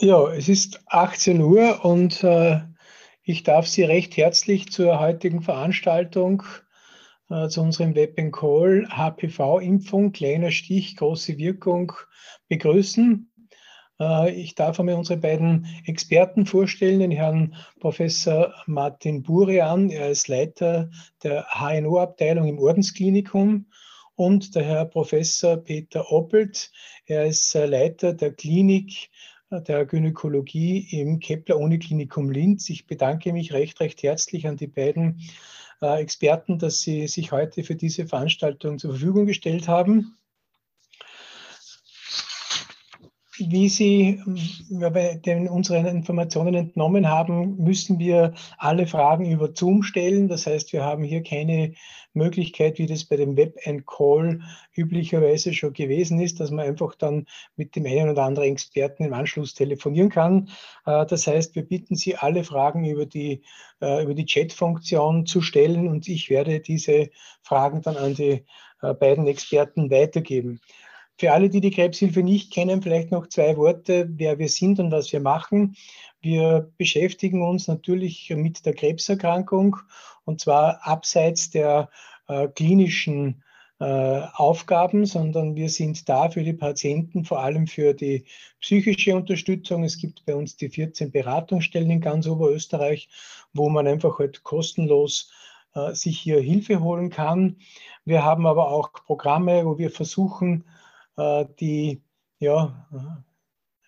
Ja, es ist 18 Uhr und äh, ich darf Sie recht herzlich zur heutigen Veranstaltung äh, zu unserem Web Call HPV-Impfung, kleiner Stich, große Wirkung begrüßen. Äh, ich darf einmal unsere beiden Experten vorstellen, den Herrn Professor Martin Burian, er ist Leiter der HNO-Abteilung im Ordensklinikum und der Herr Professor Peter Oppelt, er ist äh, Leiter der Klinik der Gynäkologie im Kepler-Uniklinikum Linz. Ich bedanke mich recht, recht herzlich an die beiden äh, Experten, dass sie sich heute für diese Veranstaltung zur Verfügung gestellt haben. Wie Sie den, unseren Informationen entnommen haben, müssen wir alle Fragen über Zoom stellen. Das heißt, wir haben hier keine Möglichkeit, wie das bei dem Web and Call üblicherweise schon gewesen ist, dass man einfach dann mit dem einen oder anderen Experten im Anschluss telefonieren kann. Äh, das heißt, wir bitten Sie, alle Fragen über die, äh, über die Chat-Funktion zu stellen und ich werde diese Fragen dann an die äh, beiden Experten weitergeben. Für alle, die die Krebshilfe nicht kennen, vielleicht noch zwei Worte, wer wir sind und was wir machen. Wir beschäftigen uns natürlich mit der Krebserkrankung und zwar abseits der äh, klinischen äh, Aufgaben, sondern wir sind da für die Patienten, vor allem für die psychische Unterstützung. Es gibt bei uns die 14 Beratungsstellen in ganz Oberösterreich, wo man einfach halt kostenlos äh, sich hier Hilfe holen kann. Wir haben aber auch Programme, wo wir versuchen, die ja, äh,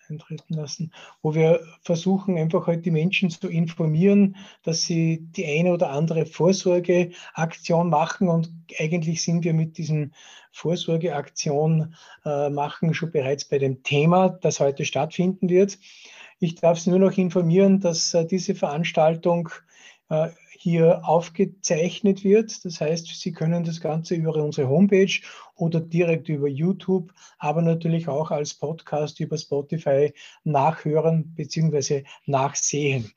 eintreten lassen, wo wir versuchen, einfach halt die Menschen zu informieren, dass sie die eine oder andere Vorsorgeaktion machen. Und eigentlich sind wir mit diesem Vorsorgeaktion äh, machen schon bereits bei dem Thema, das heute stattfinden wird. Ich darf Sie nur noch informieren, dass äh, diese Veranstaltung äh, hier aufgezeichnet wird. Das heißt, Sie können das Ganze über unsere Homepage oder direkt über YouTube, aber natürlich auch als Podcast über Spotify nachhören bzw. nachsehen.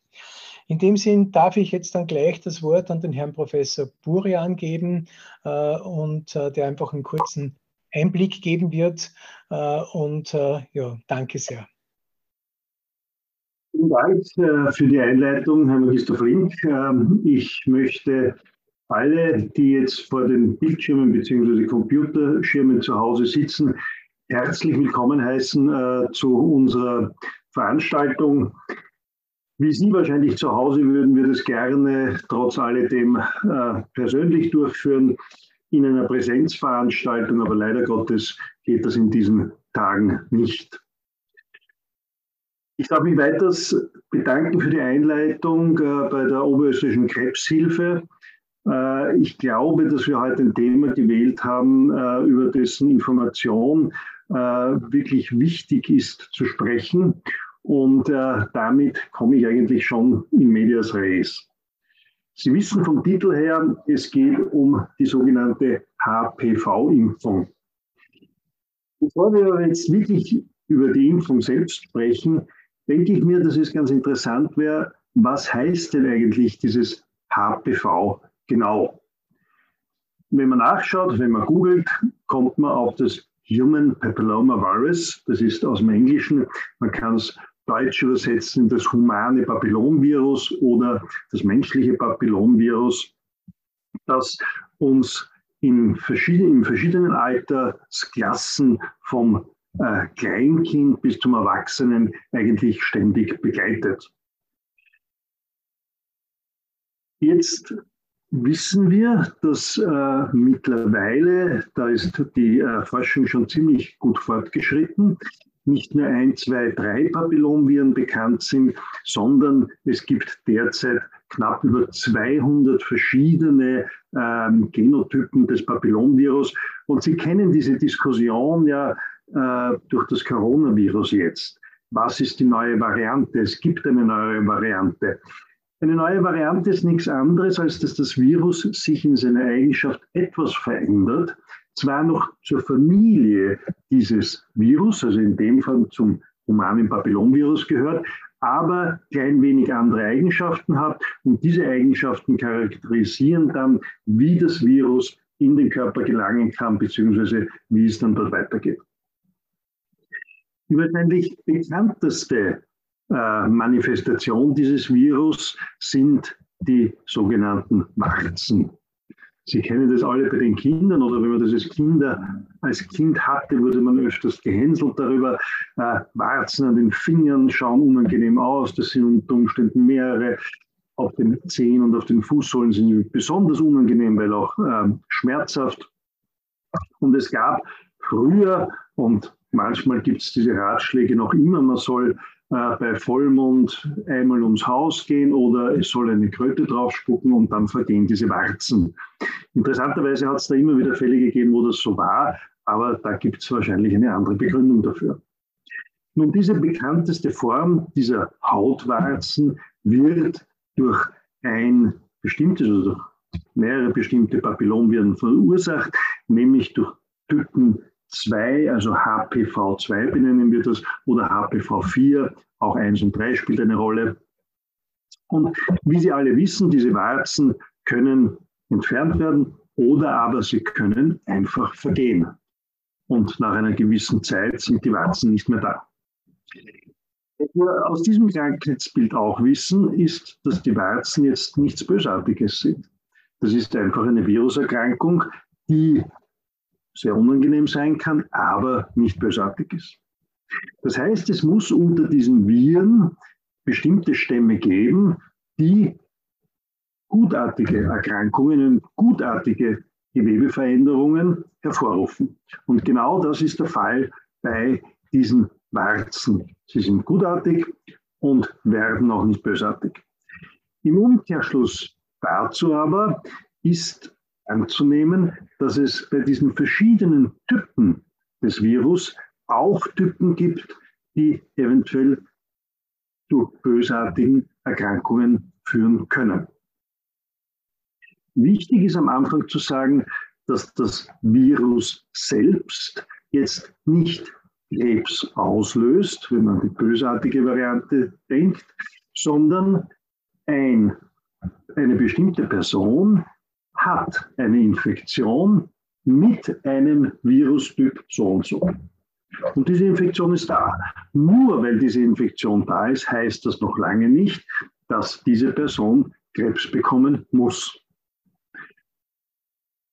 In dem Sinn darf ich jetzt dann gleich das Wort an den Herrn Professor Burian geben äh, und äh, der einfach einen kurzen Einblick geben wird. Äh, und äh, ja, danke sehr. Vielen Dank äh, für die Einleitung, Herr Magister Flink. Ähm, ich möchte alle, die jetzt vor den Bildschirmen bzw. Computerschirmen zu Hause sitzen, herzlich willkommen heißen äh, zu unserer Veranstaltung. Wie Sie wahrscheinlich zu Hause würden wir das gerne trotz alledem äh, persönlich durchführen in einer Präsenzveranstaltung, aber leider Gottes geht das in diesen Tagen nicht. Ich darf mich weiters bedanken für die Einleitung äh, bei der Oberösterreichischen Krebshilfe. Äh, ich glaube, dass wir heute ein Thema gewählt haben, äh, über dessen Information äh, wirklich wichtig ist zu sprechen. Und äh, damit komme ich eigentlich schon in medias res. Sie wissen vom Titel her, es geht um die sogenannte HPV-Impfung. Bevor wir jetzt wirklich über die Impfung selbst sprechen, denke ich mir, dass es ganz interessant wäre, was heißt denn eigentlich dieses HPV genau? Wenn man nachschaut, wenn man googelt, kommt man auf das Human Papilloma Virus. Das ist aus dem Englischen. Man kann es deutsch übersetzen, das humane Papillonvirus oder das menschliche Papillonvirus, das uns in verschiedenen, in verschiedenen Altersklassen vom äh, Kleinkind bis zum Erwachsenen eigentlich ständig begleitet. Jetzt wissen wir, dass äh, mittlerweile, da ist die äh, Forschung schon ziemlich gut fortgeschritten, nicht nur ein, zwei, drei Papillonviren bekannt sind, sondern es gibt derzeit knapp über 200 verschiedene ähm, Genotypen des Papillonvirus. Und Sie kennen diese Diskussion ja äh, durch das Coronavirus jetzt. Was ist die neue Variante? Es gibt eine neue Variante. Eine neue Variante ist nichts anderes, als dass das Virus sich in seiner Eigenschaft etwas verändert, zwar noch zur Familie dieses Virus, also in dem Fall zum humanen Papillonvirus gehört, aber klein wenig andere Eigenschaften hat. Und diese Eigenschaften charakterisieren dann, wie das Virus in den Körper gelangen kann, beziehungsweise wie es dann dort weitergeht. Die wahrscheinlich bekannteste äh, Manifestation dieses Virus sind die sogenannten Warzen. Sie kennen das alle bei den Kindern oder wenn man das als, Kinder, als Kind hatte, wurde man öfters gehänselt darüber. Äh, Warzen an den Fingern schauen unangenehm aus. Das sind unter Umständen mehrere. Auf den Zehen und auf den Fußsohlen sind besonders unangenehm, weil auch äh, schmerzhaft. Und es gab früher, und manchmal gibt es diese Ratschläge noch immer, man soll bei Vollmond einmal ums Haus gehen oder es soll eine Kröte draufspucken und dann vergehen diese Warzen. Interessanterweise hat es da immer wieder Fälle gegeben, wo das so war, aber da gibt es wahrscheinlich eine andere Begründung dafür. Nun, diese bekannteste Form dieser Hautwarzen wird durch ein bestimmtes oder durch mehrere bestimmte Papillonviren verursacht, nämlich durch Typen 2, also HPV2 benennen wir das, oder HPV4, auch 1 und 3 spielt eine Rolle. Und wie Sie alle wissen, diese Warzen können entfernt werden oder aber sie können einfach vergehen. Und nach einer gewissen Zeit sind die Warzen nicht mehr da. Was wir aus diesem Krankheitsbild auch wissen, ist, dass die Warzen jetzt nichts Bösartiges sind. Das ist einfach eine Viruserkrankung, die sehr unangenehm sein kann, aber nicht bösartig ist. Das heißt, es muss unter diesen Viren bestimmte Stämme geben, die gutartige Erkrankungen und gutartige Gewebeveränderungen hervorrufen. Und genau das ist der Fall bei diesen Warzen. Sie sind gutartig und werden auch nicht bösartig. Im Umkehrschluss dazu aber ist anzunehmen, dass es bei diesen verschiedenen Typen des Virus auch Typen gibt, die eventuell zu bösartigen Erkrankungen führen können. Wichtig ist am Anfang zu sagen, dass das Virus selbst jetzt nicht Krebs auslöst, wenn man die bösartige Variante denkt, sondern ein, eine bestimmte Person hat eine Infektion mit einem Virustyp so und so. Und diese Infektion ist da. Nur weil diese Infektion da ist, heißt das noch lange nicht, dass diese Person Krebs bekommen muss.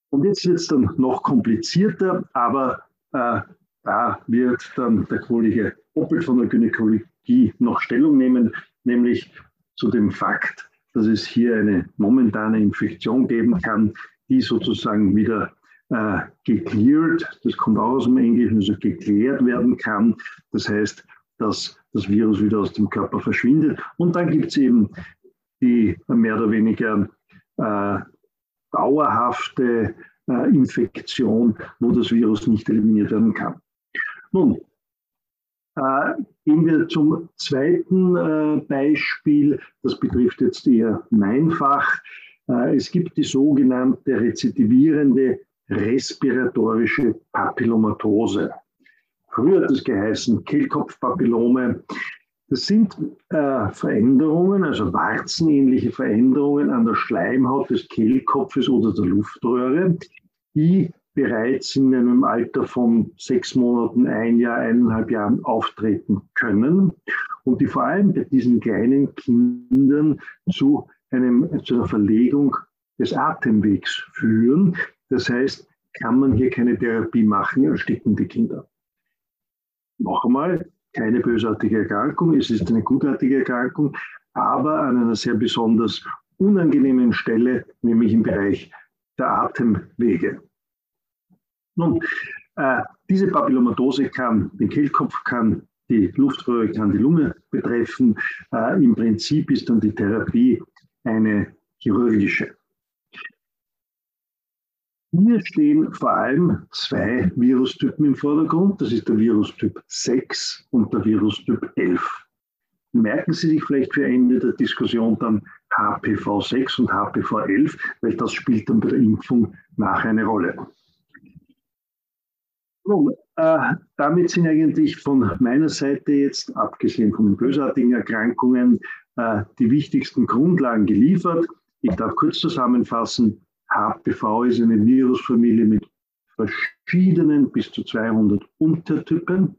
Und jetzt wird es dann noch komplizierter, aber äh, da wird dann der Kollege Oppel von der Gynäkologie noch Stellung nehmen, nämlich zu dem Fakt, dass es hier eine momentane Infektion geben kann, die sozusagen wieder äh, geklärt, das kommt auch aus dem Englischen, also geklärt werden kann. Das heißt, dass das Virus wieder aus dem Körper verschwindet. Und dann gibt es eben die mehr oder weniger äh, dauerhafte äh, Infektion, wo das Virus nicht eliminiert werden kann. Nun, gehen wir zum zweiten äh, Beispiel. Das betrifft jetzt eher mein Fach. Äh, es gibt die sogenannte rezidivierende respiratorische Papillomatose. Früher hat es geheißen Kehlkopfpapillome. Das sind äh, Veränderungen, also warzenähnliche Veränderungen an der Schleimhaut des Kehlkopfes oder der Luftröhre, die bereits in einem Alter von sechs Monaten, ein Jahr, eineinhalb Jahren auftreten können und die vor allem bei diesen kleinen Kindern zu, einem, zu einer Verlegung des Atemwegs führen. Das heißt, kann man hier keine Therapie machen, ersticken die Kinder. Noch einmal, keine bösartige Erkrankung, es ist eine gutartige Erkrankung, aber an einer sehr besonders unangenehmen Stelle, nämlich im Bereich der Atemwege. Nun, äh, diese Papillomatose kann den Kehlkopf, kann die Luftröhre, kann die Lunge betreffen. Äh, Im Prinzip ist dann die Therapie eine chirurgische. Hier stehen vor allem zwei Virustypen im Vordergrund. Das ist der Virustyp 6 und der Virustyp 11. Merken Sie sich vielleicht für Ende der Diskussion dann HPV6 und HPV11, weil das spielt dann bei der Impfung nachher eine Rolle. Nun, äh, damit sind eigentlich von meiner Seite jetzt, abgesehen von den bösartigen Erkrankungen, äh, die wichtigsten Grundlagen geliefert. Ich darf kurz zusammenfassen. HPV ist eine Virusfamilie mit verschiedenen bis zu 200 Untertypen.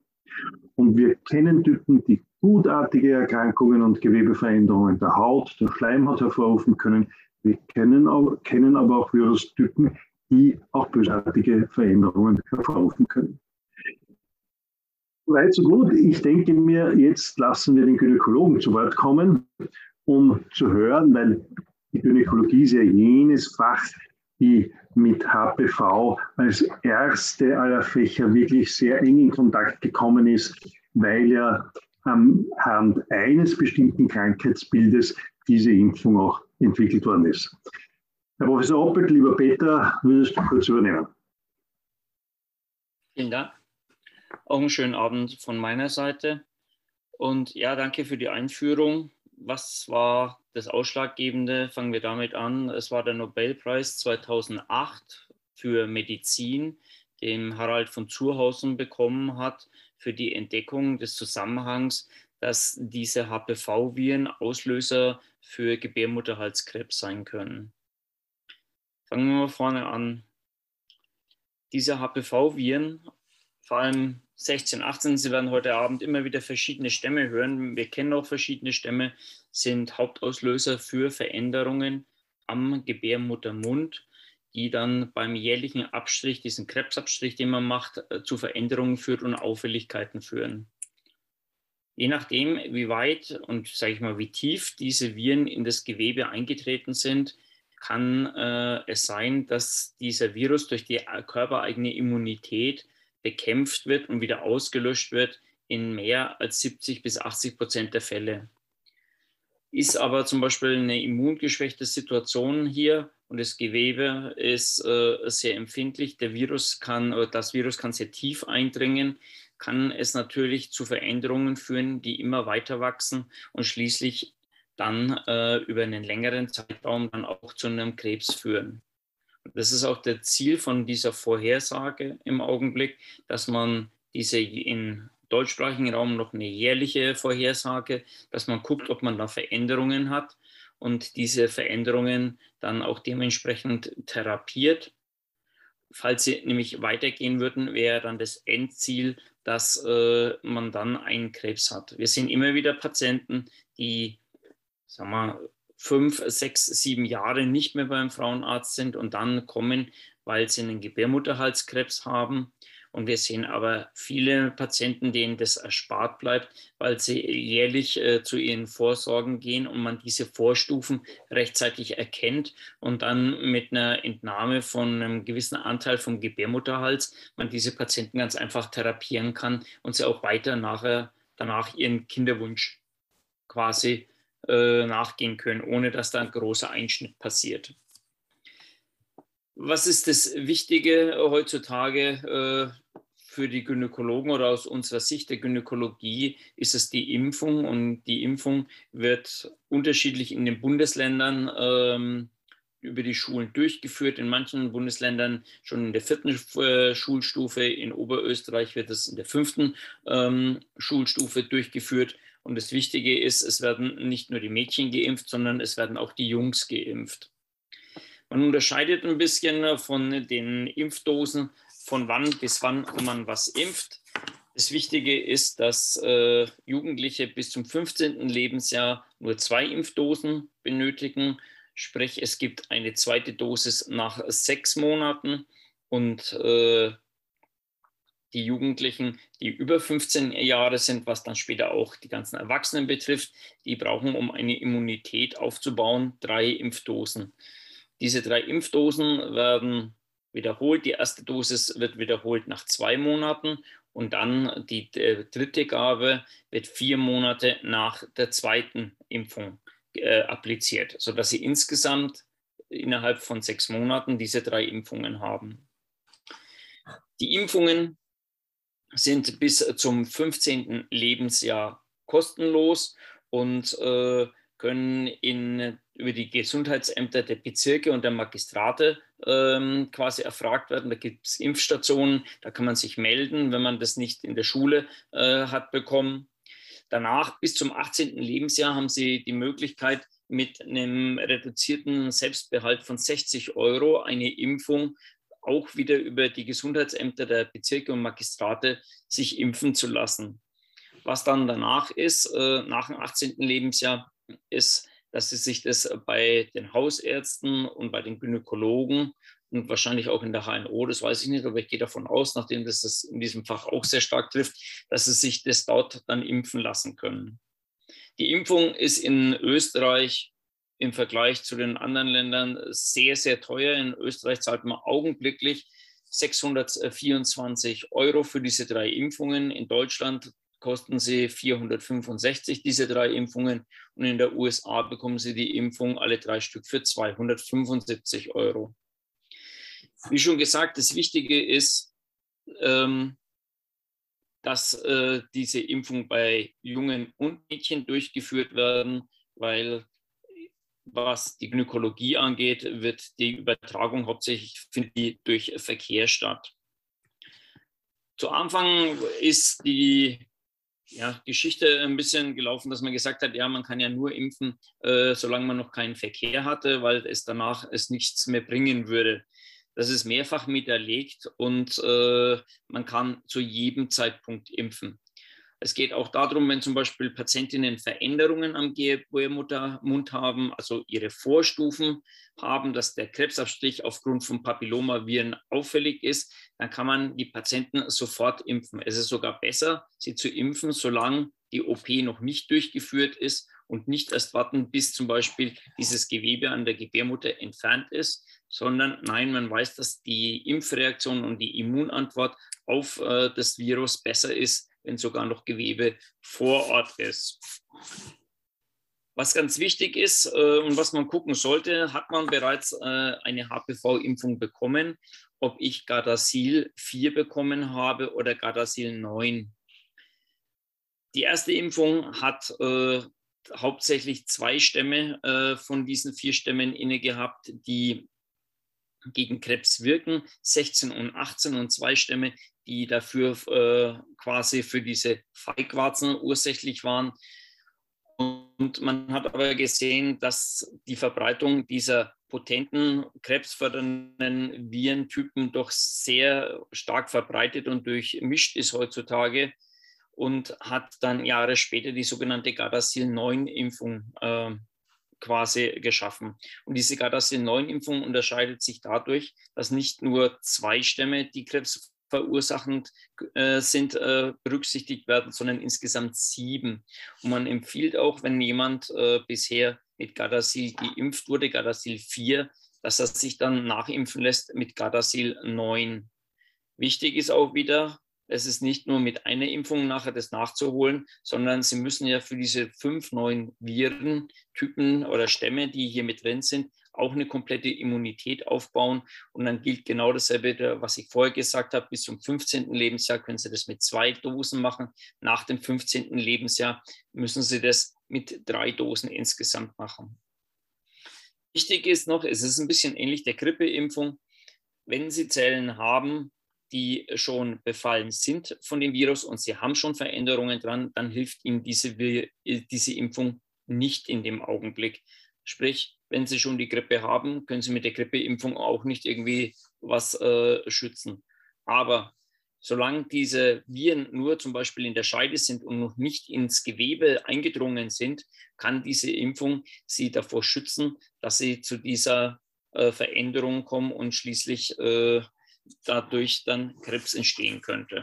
Und wir kennen Typen, die gutartige Erkrankungen und Gewebeveränderungen der Haut, der Schleimhaut hervorrufen können. Wir kennen, kennen aber auch Virustypen, die auch bösartige Veränderungen hervorrufen können. Weit so gut. Ich denke mir, jetzt lassen wir den Gynäkologen zu Wort kommen, um zu hören, weil die Gynäkologie ist ja jenes Fach, die mit HPV als erste aller Fächer wirklich sehr eng in Kontakt gekommen ist, weil ja anhand eines bestimmten Krankheitsbildes diese Impfung auch entwickelt worden ist. Herr Professor Oppelt, lieber Peter, würdest du kurz übernehmen? Vielen Dank. Auch einen schönen Abend von meiner Seite. Und ja, danke für die Einführung. Was war das Ausschlaggebende? Fangen wir damit an. Es war der Nobelpreis 2008 für Medizin, den Harald von Zurhausen bekommen hat für die Entdeckung des Zusammenhangs, dass diese HPV-Viren Auslöser für Gebärmutterhalskrebs sein können. Fangen wir mal vorne an. Diese HPV-Viren, vor allem 16, 18, Sie werden heute Abend immer wieder verschiedene Stämme hören. Wir kennen auch verschiedene Stämme, sind Hauptauslöser für Veränderungen am Gebärmuttermund die dann beim jährlichen Abstrich, diesen Krebsabstrich, den man macht, äh, zu Veränderungen führt und Auffälligkeiten führen. Je nachdem, wie weit und sage ich mal, wie tief diese Viren in das Gewebe eingetreten sind, kann äh, es sein, dass dieser Virus durch die körpereigene Immunität bekämpft wird und wieder ausgelöscht wird in mehr als 70 bis 80 Prozent der Fälle. Ist aber zum Beispiel eine immungeschwächte Situation hier und das Gewebe ist äh, sehr empfindlich. Der Virus kann, das Virus kann sehr tief eindringen, kann es natürlich zu Veränderungen führen, die immer weiter wachsen und schließlich dann äh, über einen längeren Zeitraum dann auch zu einem Krebs führen. Das ist auch das Ziel von dieser Vorhersage im Augenblick, dass man diese in deutschsprachigen Raum noch eine jährliche Vorhersage, dass man guckt, ob man da Veränderungen hat und diese Veränderungen dann auch dementsprechend therapiert. Falls sie nämlich weitergehen würden, wäre dann das Endziel, dass äh, man dann einen Krebs hat. Wir sehen immer wieder Patienten, die, sagen wir, fünf, sechs, sieben Jahre nicht mehr beim Frauenarzt sind und dann kommen, weil sie einen Gebärmutterhalskrebs haben. Und wir sehen aber viele Patienten, denen das erspart bleibt, weil sie jährlich äh, zu ihren Vorsorgen gehen und man diese Vorstufen rechtzeitig erkennt und dann mit einer Entnahme von einem gewissen Anteil vom Gebärmutterhals man diese Patienten ganz einfach therapieren kann und sie auch weiter nachher, danach ihren Kinderwunsch quasi äh, nachgehen können, ohne dass da ein großer Einschnitt passiert. Was ist das Wichtige heutzutage? Äh, für die Gynäkologen oder aus unserer Sicht der Gynäkologie ist es die Impfung und die Impfung wird unterschiedlich in den Bundesländern ähm, über die Schulen durchgeführt. In manchen Bundesländern schon in der vierten äh, Schulstufe, in Oberösterreich wird es in der fünften ähm, Schulstufe durchgeführt. Und das Wichtige ist, es werden nicht nur die Mädchen geimpft, sondern es werden auch die Jungs geimpft. Man unterscheidet ein bisschen von den Impfdosen von wann bis wann man was impft. Das Wichtige ist, dass äh, Jugendliche bis zum 15. Lebensjahr nur zwei Impfdosen benötigen. Sprich, es gibt eine zweite Dosis nach sechs Monaten und äh, die Jugendlichen, die über 15 Jahre sind, was dann später auch die ganzen Erwachsenen betrifft, die brauchen, um eine Immunität aufzubauen, drei Impfdosen. Diese drei Impfdosen werden wiederholt. Die erste Dosis wird wiederholt nach zwei Monaten und dann die äh, dritte Gabe wird vier Monate nach der zweiten Impfung äh, appliziert, sodass sie insgesamt innerhalb von sechs Monaten diese drei Impfungen haben. Die Impfungen sind bis zum 15. Lebensjahr kostenlos und äh, können in, über die Gesundheitsämter der Bezirke und der Magistrate ähm, quasi erfragt werden. Da gibt es Impfstationen, da kann man sich melden, wenn man das nicht in der Schule äh, hat bekommen. Danach bis zum 18. Lebensjahr haben Sie die Möglichkeit, mit einem reduzierten Selbstbehalt von 60 Euro eine Impfung auch wieder über die Gesundheitsämter der Bezirke und Magistrate sich impfen zu lassen. Was dann danach ist, äh, nach dem 18. Lebensjahr, ist, dass sie sich das bei den Hausärzten und bei den Gynäkologen und wahrscheinlich auch in der HNO, das weiß ich nicht, aber ich gehe davon aus, nachdem das, das in diesem Fach auch sehr stark trifft, dass sie sich das dort dann impfen lassen können. Die Impfung ist in Österreich im Vergleich zu den anderen Ländern sehr, sehr teuer. In Österreich zahlt man augenblicklich 624 Euro für diese drei Impfungen. In Deutschland kosten sie 465 diese drei Impfungen und in der USA bekommen sie die Impfung alle drei Stück für 275 Euro. Wie schon gesagt, das Wichtige ist, ähm, dass äh, diese Impfung bei Jungen und Mädchen durchgeführt werden, weil was die Gynäkologie angeht, wird die Übertragung hauptsächlich durch Verkehr statt. Zu Anfang ist die ja, Geschichte ein bisschen gelaufen, dass man gesagt hat, ja, man kann ja nur impfen, äh, solange man noch keinen Verkehr hatte, weil es danach es nichts mehr bringen würde. Das ist mehrfach miterlegt und äh, man kann zu jedem Zeitpunkt impfen. Es geht auch darum, wenn zum Beispiel Patientinnen Veränderungen am Gebärmuttermund haben, also ihre Vorstufen haben, dass der Krebsabstrich aufgrund von Papillomaviren auffällig ist, dann kann man die Patienten sofort impfen. Es ist sogar besser, sie zu impfen, solange die OP noch nicht durchgeführt ist und nicht erst warten, bis zum Beispiel dieses Gewebe an der Gebärmutter entfernt ist, sondern nein, man weiß, dass die Impfreaktion und die Immunantwort auf äh, das Virus besser ist, wenn sogar noch Gewebe vor Ort ist. Was ganz wichtig ist äh, und was man gucken sollte, hat man bereits äh, eine HPV-Impfung bekommen, ob ich Gardasil 4 bekommen habe oder Gardasil 9. Die erste Impfung hat äh, hauptsächlich zwei Stämme äh, von diesen vier Stämmen inne gehabt, die gegen Krebs wirken, 16 und 18 und zwei Stämme, die dafür äh, quasi für diese Feigwarzen ursächlich waren. Und man hat aber gesehen, dass die Verbreitung dieser potenten krebsfördernden Virentypen doch sehr stark verbreitet und durchmischt ist heutzutage und hat dann Jahre später die sogenannte Gardasil-9-Impfung äh, quasi geschaffen. Und diese Gardasil-9-Impfung unterscheidet sich dadurch, dass nicht nur zwei Stämme, die Krebs verursachend äh, sind, äh, berücksichtigt werden, sondern insgesamt sieben. Und man empfiehlt auch, wenn jemand äh, bisher mit Gardasil geimpft wurde, Gardasil 4, dass er sich dann nachimpfen lässt mit Gardasil 9. Wichtig ist auch wieder, es ist nicht nur mit einer Impfung nachher das nachzuholen, sondern Sie müssen ja für diese fünf neuen Virentypen oder Stämme, die hier mit drin sind, auch eine komplette Immunität aufbauen. Und dann gilt genau dasselbe, was ich vorher gesagt habe, bis zum 15. Lebensjahr können Sie das mit zwei Dosen machen. Nach dem 15. Lebensjahr müssen Sie das mit drei Dosen insgesamt machen. Wichtig ist noch, es ist ein bisschen ähnlich der Grippeimpfung. Wenn Sie Zellen haben, die schon befallen sind von dem Virus und Sie haben schon Veränderungen dran, dann hilft Ihnen diese, diese Impfung nicht in dem Augenblick. Sprich, wenn Sie schon die Grippe haben, können Sie mit der Grippeimpfung auch nicht irgendwie was äh, schützen. Aber solange diese Viren nur zum Beispiel in der Scheide sind und noch nicht ins Gewebe eingedrungen sind, kann diese Impfung Sie davor schützen, dass Sie zu dieser äh, Veränderung kommen und schließlich äh, dadurch dann Krebs entstehen könnte.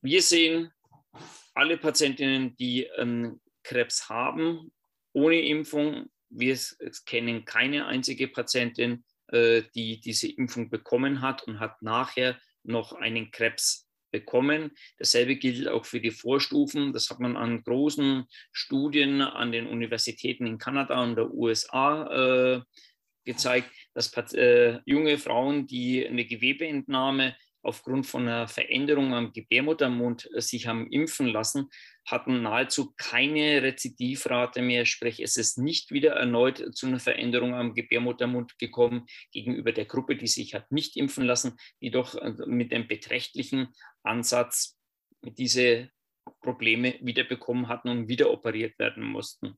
Wir sehen alle Patientinnen, die ähm, Krebs haben, ohne Impfung. Wir kennen keine einzige Patientin, äh, die diese Impfung bekommen hat und hat nachher noch einen Krebs bekommen. Dasselbe gilt auch für die Vorstufen. Das hat man an großen Studien an den Universitäten in Kanada und der USA äh, gezeigt, dass äh, junge Frauen, die eine Gewebeentnahme aufgrund von einer Veränderung am Gebärmuttermund sich haben impfen lassen, hatten nahezu keine Rezidivrate mehr, sprich es ist nicht wieder erneut zu einer Veränderung am Gebärmuttermund gekommen gegenüber der Gruppe, die sich hat nicht impfen lassen, die doch äh, mit einem beträchtlichen Ansatz diese Probleme wieder bekommen hatten und wieder operiert werden mussten.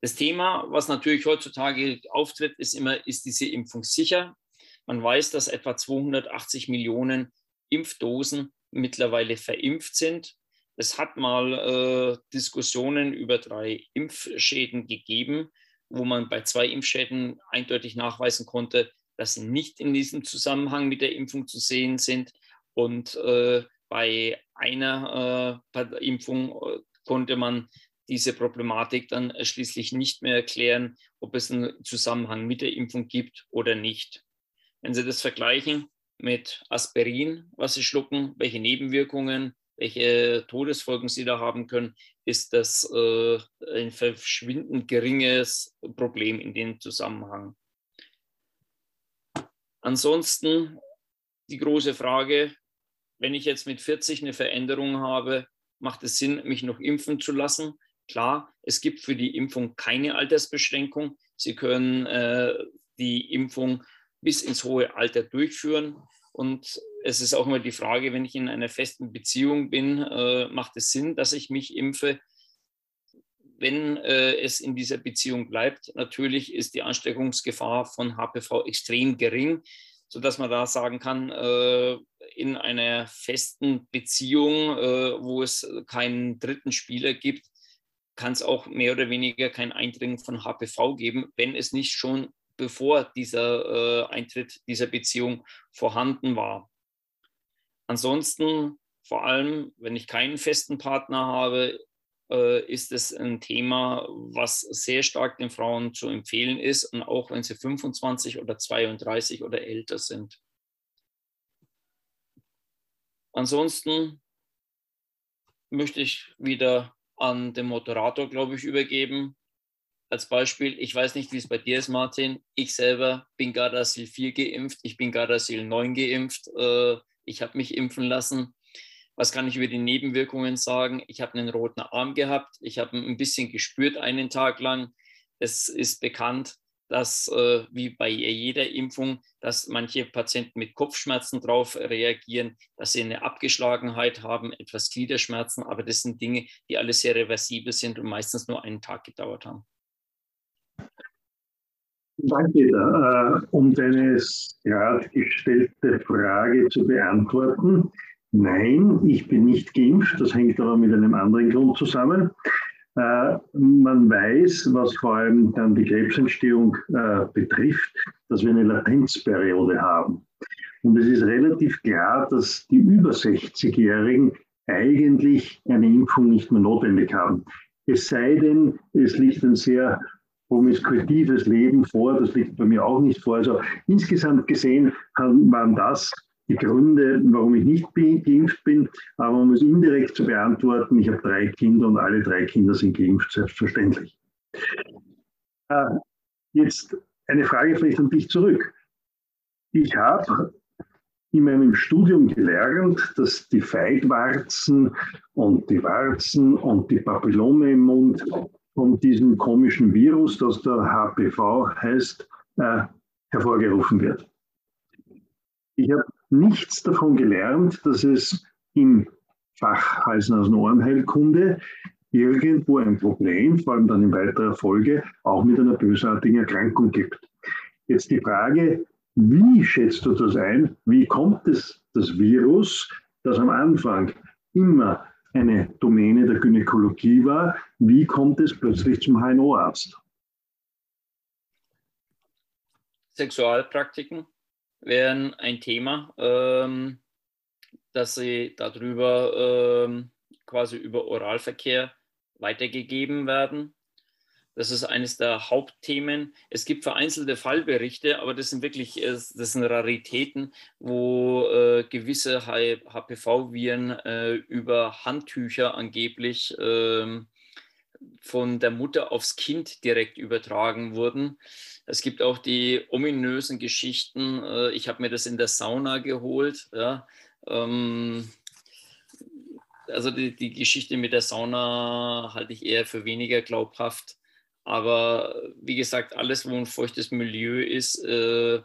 Das Thema, was natürlich heutzutage auftritt, ist immer, ist diese Impfung sicher? Man weiß, dass etwa 280 Millionen Impfdosen mittlerweile verimpft sind. Es hat mal äh, Diskussionen über drei Impfschäden gegeben, wo man bei zwei Impfschäden eindeutig nachweisen konnte, dass sie nicht in diesem Zusammenhang mit der Impfung zu sehen sind. Und äh, bei einer äh, Impfung äh, konnte man diese Problematik dann schließlich nicht mehr erklären, ob es einen Zusammenhang mit der Impfung gibt oder nicht. Wenn Sie das vergleichen mit Aspirin, was Sie schlucken, welche Nebenwirkungen, welche Todesfolgen Sie da haben können, ist das äh, ein verschwindend geringes Problem in dem Zusammenhang. Ansonsten die große Frage, wenn ich jetzt mit 40 eine Veränderung habe, macht es Sinn, mich noch impfen zu lassen? Klar, es gibt für die Impfung keine Altersbeschränkung. Sie können äh, die Impfung bis ins hohe Alter durchführen. Und es ist auch immer die Frage, wenn ich in einer festen Beziehung bin, äh, macht es Sinn, dass ich mich impfe? Wenn äh, es in dieser Beziehung bleibt, natürlich ist die Ansteckungsgefahr von HPV extrem gering, sodass man da sagen kann, äh, in einer festen Beziehung, äh, wo es keinen dritten Spieler gibt, kann es auch mehr oder weniger kein Eindringen von HPV geben, wenn es nicht schon bevor dieser äh, Eintritt dieser Beziehung vorhanden war. Ansonsten, vor allem, wenn ich keinen festen Partner habe, äh, ist es ein Thema, was sehr stark den Frauen zu empfehlen ist, und auch wenn sie 25 oder 32 oder älter sind. Ansonsten möchte ich wieder an den Moderator, glaube ich, übergeben. Als Beispiel, ich weiß nicht, wie es bei dir ist, Martin. Ich selber bin Gardasil 4 geimpft, ich bin Gardasil 9 geimpft. Äh, ich habe mich impfen lassen. Was kann ich über die Nebenwirkungen sagen? Ich habe einen roten Arm gehabt. Ich habe ein bisschen gespürt einen Tag lang. Es ist bekannt, dass äh, wie bei jeder Impfung, dass manche Patienten mit Kopfschmerzen darauf reagieren, dass sie eine Abgeschlagenheit haben, etwas Gliederschmerzen, aber das sind Dinge, die alle sehr reversibel sind und meistens nur einen Tag gedauert haben. Danke, Peter. Äh, um deine gerade gestellte Frage zu beantworten. Nein, ich bin nicht geimpft. Das hängt aber mit einem anderen Grund zusammen. Äh, man weiß, was vor allem dann die Krebsentstehung äh, betrifft, dass wir eine Latenzperiode haben. Und es ist relativ klar, dass die über 60-Jährigen eigentlich eine Impfung nicht mehr notwendig haben. Es sei denn, es liegt ein sehr promiskuitives Leben vor, das liegt bei mir auch nicht vor. Also insgesamt gesehen waren das die Gründe, warum ich nicht geimpft bin, aber um es indirekt zu beantworten, ich habe drei Kinder und alle drei Kinder sind geimpft, selbstverständlich. Äh, jetzt eine Frage vielleicht an dich zurück. Ich habe in meinem Studium gelernt, dass die Feigwarzen und die Warzen und die Papillome im Mund von diesem komischen Virus, das der HPV heißt, äh, hervorgerufen wird. Ich habe nichts davon gelernt, dass es im Fach Hals-Nasen-Ohrenheilkunde irgendwo ein Problem, vor allem dann in weiterer Folge, auch mit einer bösartigen Erkrankung gibt. Jetzt die Frage, wie schätzt du das ein? Wie kommt es, das Virus, das am Anfang immer eine Domäne der Gynäkologie war, wie kommt es plötzlich zum HNO-Arzt? Sexualpraktiken wären ein Thema, ähm, dass sie darüber ähm, quasi über Oralverkehr weitergegeben werden. Das ist eines der Hauptthemen. Es gibt vereinzelte Fallberichte, aber das sind wirklich das sind Raritäten, wo äh, gewisse HPV-Viren äh, über Handtücher angeblich äh, von der Mutter aufs Kind direkt übertragen wurden. Es gibt auch die ominösen Geschichten. Äh, ich habe mir das in der Sauna geholt. Ja. Ähm, also die, die Geschichte mit der Sauna halte ich eher für weniger glaubhaft. Aber wie gesagt, alles, wo ein feuchtes Milieu ist, äh,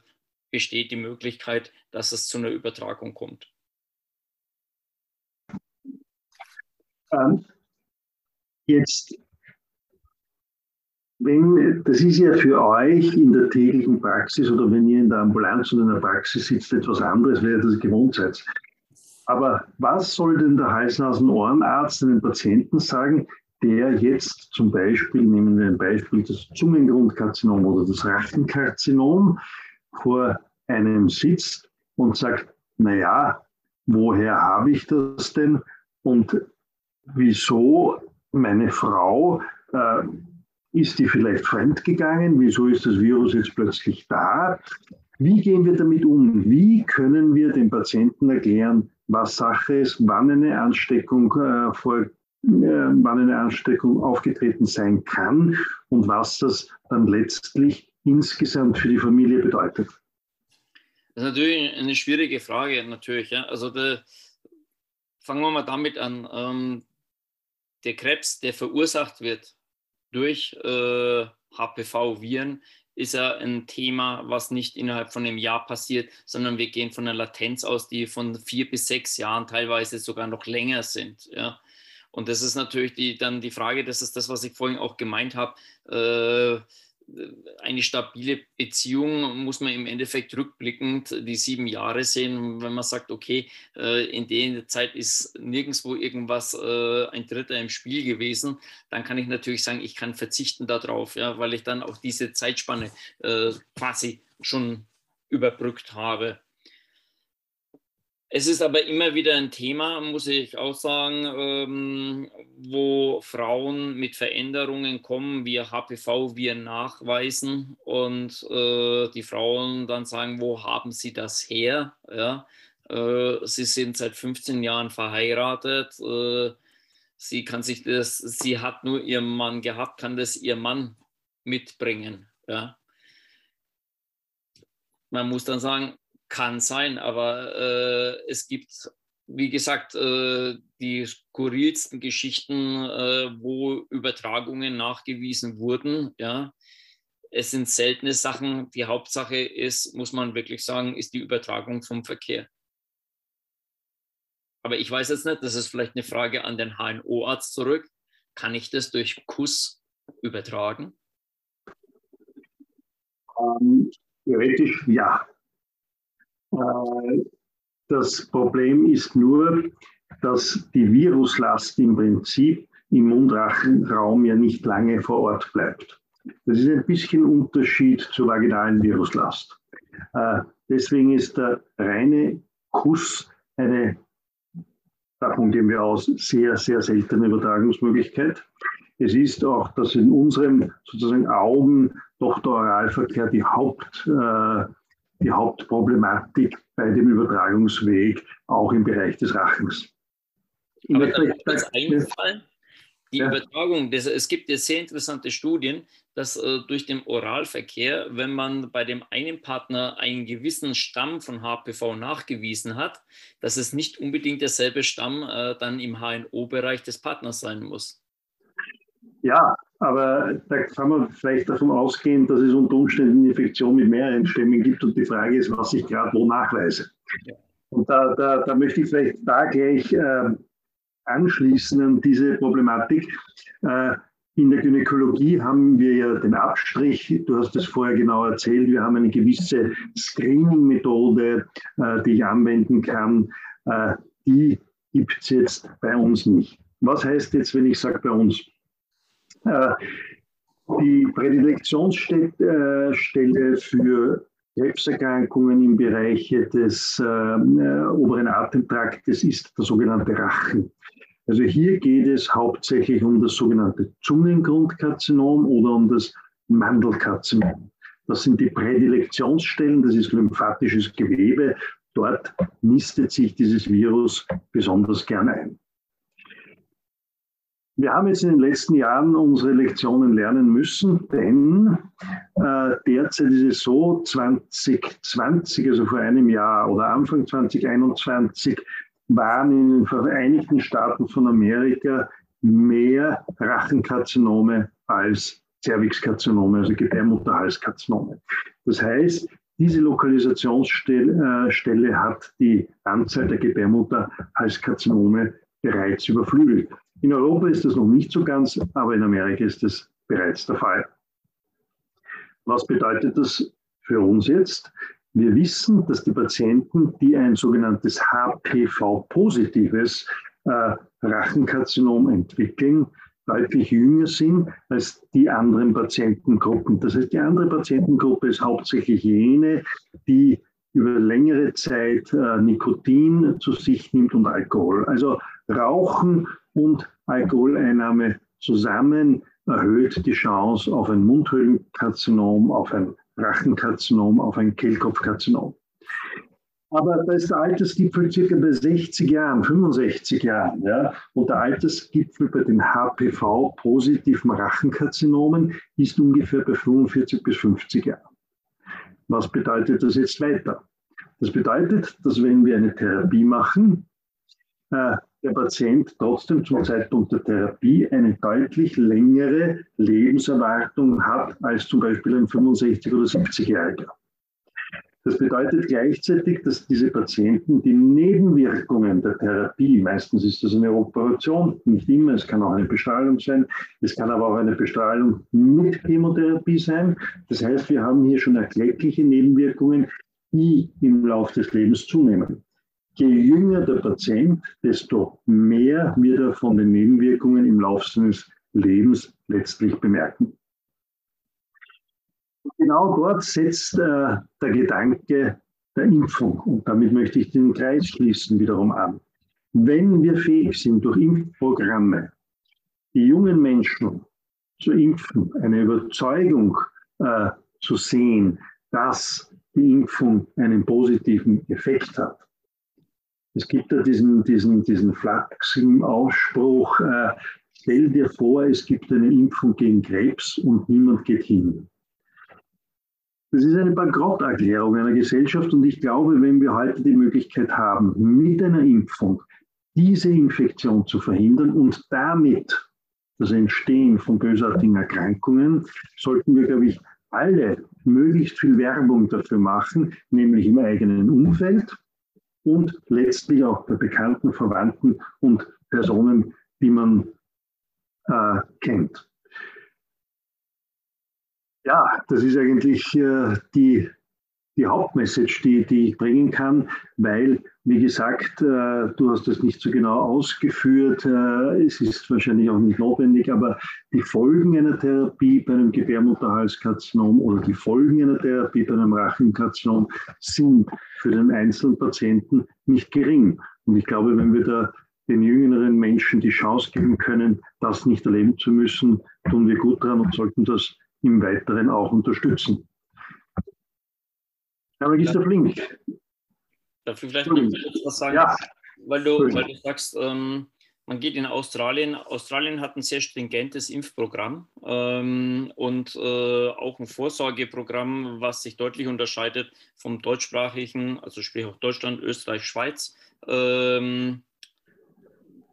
besteht die Möglichkeit, dass es zu einer Übertragung kommt. Jetzt, wenn, das ist ja für euch in der täglichen Praxis oder wenn ihr in der Ambulanz oder in der Praxis sitzt, etwas anderes, weil ihr das gewohnt seid. Aber was soll denn der Hals-Nasen-Ohrenarzt einem Patienten sagen, der jetzt zum Beispiel, nehmen wir ein Beispiel, das Zungengrundkarzinom oder das Rachenkarzinom vor einem sitzt und sagt, naja, woher habe ich das denn und wieso meine Frau, äh, ist die vielleicht fremdgegangen, wieso ist das Virus jetzt plötzlich da? Wie gehen wir damit um? Wie können wir dem Patienten erklären, was Sache ist, wann eine Ansteckung äh, vor, wann eine Ansteckung aufgetreten sein kann und was das dann letztlich insgesamt für die Familie bedeutet? Das ist natürlich eine schwierige Frage, natürlich. Ja. Also der, fangen wir mal damit an. Ähm, der Krebs, der verursacht wird durch äh, HPV-Viren, ist ja ein Thema, was nicht innerhalb von einem Jahr passiert, sondern wir gehen von einer Latenz aus, die von vier bis sechs Jahren teilweise sogar noch länger sind. Ja. Und das ist natürlich die, dann die Frage, das ist das, was ich vorhin auch gemeint habe. Äh, eine stabile Beziehung muss man im Endeffekt rückblickend die sieben Jahre sehen. Wenn man sagt, okay, äh, in der Zeit ist nirgendwo irgendwas äh, ein Dritter im Spiel gewesen, dann kann ich natürlich sagen, ich kann verzichten darauf, ja, weil ich dann auch diese Zeitspanne quasi schon überbrückt habe. Es ist aber immer wieder ein Thema, muss ich auch sagen, ähm, wo Frauen mit Veränderungen kommen, wie HPV wir nachweisen und äh, die Frauen dann sagen, wo haben sie das her? Ja? Äh, sie sind seit 15 Jahren verheiratet. Äh, sie kann sich das, sie hat nur ihren Mann gehabt, kann das ihr Mann mitbringen. Ja? Man muss dann sagen, kann sein, aber äh, es gibt, wie gesagt, äh, die skurrilsten Geschichten, äh, wo Übertragungen nachgewiesen wurden. Ja. Es sind seltene Sachen. Die Hauptsache ist, muss man wirklich sagen, ist die Übertragung vom Verkehr. Aber ich weiß jetzt nicht, das ist vielleicht eine Frage an den HNO-Arzt zurück. Kann ich das durch Kuss übertragen? Ähm, theoretisch ja. Äh, das Problem ist nur, dass die Viruslast im Prinzip im Mundrachenraum ja nicht lange vor Ort bleibt. Das ist ein bisschen Unterschied zur vaginalen Viruslast. Äh, deswegen ist der reine Kuss eine, davon gehen wir aus, sehr, sehr seltene Übertragungsmöglichkeit. Es ist auch, dass in unseren sozusagen Augen doch der Oralverkehr die Haupt, äh, die Hauptproblematik bei dem Übertragungsweg auch im Bereich des Rachens. Aber da ist das eingefallen, die ja. Übertragung, das, es gibt ja sehr interessante Studien, dass äh, durch den Oralverkehr, wenn man bei dem einen Partner einen gewissen Stamm von HPV nachgewiesen hat, dass es nicht unbedingt derselbe Stamm äh, dann im HNO-Bereich des Partners sein muss. Ja, aber da kann man vielleicht davon ausgehen, dass es unter Umständen Infektion mit mehreren Stämmen gibt und die Frage ist, was ich gerade wo nachweise. Und da, da, da, möchte ich vielleicht da gleich äh, anschließen an diese Problematik. Äh, in der Gynäkologie haben wir ja den Abstrich, du hast es vorher genau erzählt, wir haben eine gewisse Screening-Methode, äh, die ich anwenden kann. Äh, die gibt es jetzt bei uns nicht. Was heißt jetzt, wenn ich sage bei uns? Äh, die Prädilektionsstelle für Krebserkrankungen im Bereich des äh, oberen Atemtraktes ist der sogenannte Rachen. Also hier geht es hauptsächlich um das sogenannte Zungengrundkarzinom oder um das Mandelkarzinom. Das sind die Prädilektionsstellen, das ist lymphatisches Gewebe. Dort nistet sich dieses Virus besonders gern ein. Wir haben jetzt in den letzten Jahren unsere Lektionen lernen müssen, denn äh, derzeit ist es so, 2020, also vor einem Jahr oder Anfang 2021, waren in den Vereinigten Staaten von Amerika mehr Rachenkarzinome als Cervixkarzinome, also Gebärmutterhalskarzinome. Das heißt, diese Lokalisationsstelle äh, hat die Anzahl der Gebärmutterhalskarzinome bereits überflügelt. In Europa ist das noch nicht so ganz, aber in Amerika ist das bereits der Fall. Was bedeutet das für uns jetzt? Wir wissen, dass die Patienten, die ein sogenanntes HPV-positives äh, Rachenkarzinom entwickeln, deutlich jünger sind als die anderen Patientengruppen. Das heißt, die andere Patientengruppe ist hauptsächlich jene, die über längere Zeit äh, Nikotin zu sich nimmt und Alkohol. Also Rauchen und Alkoholeinnahme zusammen erhöht die Chance auf ein Mundhöhlenkarzinom, auf ein Rachenkarzinom, auf ein Kehlkopfkarzinom. Aber da ist der Altersgipfel circa bei 60 Jahren, 65 Jahren. Ja? Und der Altersgipfel bei den HPV-positiven Rachenkarzinomen ist ungefähr bei 45 bis 50 Jahren. Was bedeutet das jetzt weiter? Das bedeutet, dass wenn wir eine Therapie machen, äh, der Patient trotzdem zum Zeitpunkt der Therapie eine deutlich längere Lebenserwartung hat als zum Beispiel ein 65- oder 70-Jähriger. Das bedeutet gleichzeitig, dass diese Patienten die Nebenwirkungen der Therapie, meistens ist das eine Operation, nicht immer, es kann auch eine Bestrahlung sein, es kann aber auch eine Bestrahlung mit Chemotherapie sein. Das heißt, wir haben hier schon erkleckliche Nebenwirkungen, die im Laufe des Lebens zunehmen. Je jünger der Patient, desto mehr wird er von den Nebenwirkungen im Laufe seines Lebens letztlich bemerken. Genau dort setzt äh, der Gedanke der Impfung, und damit möchte ich den Kreis schließen, wiederum an. Wenn wir fähig sind, durch Impfprogramme die jungen Menschen zu impfen, eine Überzeugung äh, zu sehen, dass die Impfung einen positiven Effekt hat, es gibt ja diesen, diesen, diesen flachsigen Ausspruch, äh, stell dir vor, es gibt eine Impfung gegen Krebs und niemand geht hin. Das ist eine Bankrotterklärung einer Gesellschaft und ich glaube, wenn wir heute die Möglichkeit haben, mit einer Impfung diese Infektion zu verhindern und damit das Entstehen von bösartigen Erkrankungen, sollten wir, glaube ich, alle möglichst viel Werbung dafür machen, nämlich im eigenen Umfeld, und letztlich auch bei bekannten Verwandten und Personen, die man äh, kennt. Ja, das ist eigentlich äh, die die Hauptmessage, die, die ich bringen kann, weil, wie gesagt, äh, du hast das nicht so genau ausgeführt, äh, es ist wahrscheinlich auch nicht notwendig, aber die Folgen einer Therapie bei einem Gebärmutterhalskarzinom oder die Folgen einer Therapie bei einem Rachenkarzinom sind für den einzelnen Patienten nicht gering. Und ich glaube, wenn wir da den jüngeren Menschen die Chance geben können, das nicht erleben zu müssen, tun wir gut dran und sollten das im Weiteren auch unterstützen. Herr Magister Flink. Darf ich vielleicht noch was sagen? Ja. Weil du, weil du sagst, ähm, man geht in Australien. Australien hat ein sehr stringentes Impfprogramm ähm, und äh, auch ein Vorsorgeprogramm, was sich deutlich unterscheidet vom deutschsprachigen, also sprich auch Deutschland, Österreich, Schweiz. Ähm,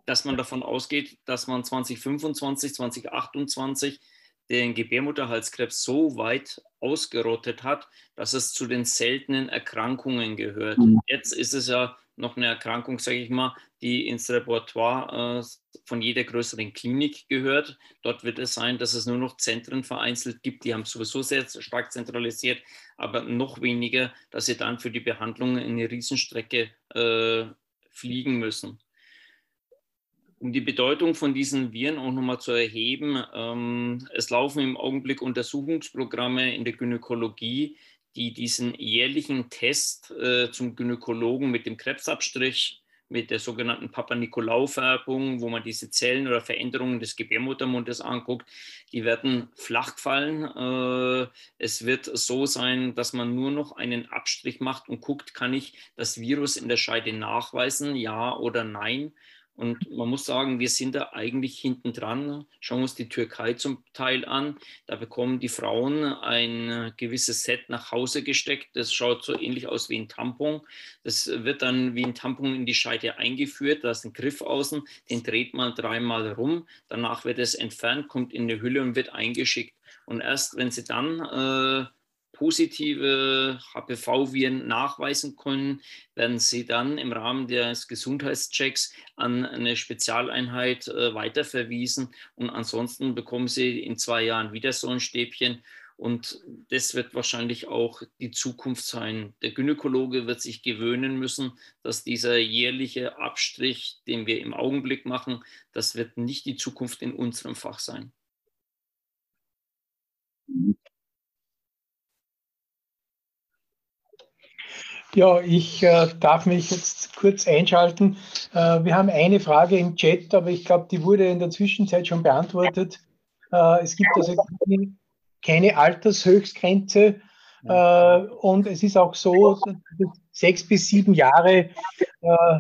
dass man davon ausgeht, dass man 2025, 2028 den Gebärmutterhalskrebs so weit ausgerottet hat, dass es zu den seltenen Erkrankungen gehört. Mhm. Jetzt ist es ja noch eine Erkrankung, sage ich mal, die ins Repertoire äh, von jeder größeren Klinik gehört. Dort wird es sein, dass es nur noch Zentren vereinzelt gibt, die haben sowieso sehr stark zentralisiert, aber noch weniger, dass sie dann für die Behandlung eine Riesenstrecke äh, fliegen müssen um die Bedeutung von diesen Viren auch nochmal zu erheben, ähm, es laufen im Augenblick Untersuchungsprogramme in der Gynäkologie, die diesen jährlichen Test äh, zum Gynäkologen mit dem Krebsabstrich, mit der sogenannten Papa-Nikolau-Färbung, wo man diese Zellen oder Veränderungen des Gebärmuttermundes anguckt, die werden flach fallen. Äh, es wird so sein, dass man nur noch einen Abstrich macht und guckt, kann ich das Virus in der Scheide nachweisen, ja oder nein. Und man muss sagen, wir sind da eigentlich hinten dran. Schauen wir uns die Türkei zum Teil an. Da bekommen die Frauen ein gewisses Set nach Hause gesteckt. Das schaut so ähnlich aus wie ein Tampon. Das wird dann wie ein Tampon in die Scheide eingeführt. Da ist ein Griff außen, den dreht man dreimal rum. Danach wird es entfernt, kommt in die Hülle und wird eingeschickt. Und erst wenn sie dann äh, positive HPV-Viren nachweisen können, werden sie dann im Rahmen des Gesundheitschecks an eine Spezialeinheit äh, weiterverwiesen und ansonsten bekommen sie in zwei Jahren wieder so ein Stäbchen Und das wird wahrscheinlich auch die Zukunft sein. Der Gynäkologe wird sich gewöhnen müssen, dass dieser jährliche Abstrich, den wir im Augenblick machen, das wird nicht die Zukunft in unserem Fach sein. Ja, ich äh, darf mich jetzt kurz einschalten. Äh, wir haben eine Frage im Chat, aber ich glaube, die wurde in der Zwischenzeit schon beantwortet. Äh, es gibt also keine, keine Altershöchstgrenze äh, und es ist auch so, dass sechs bis sieben Jahre äh,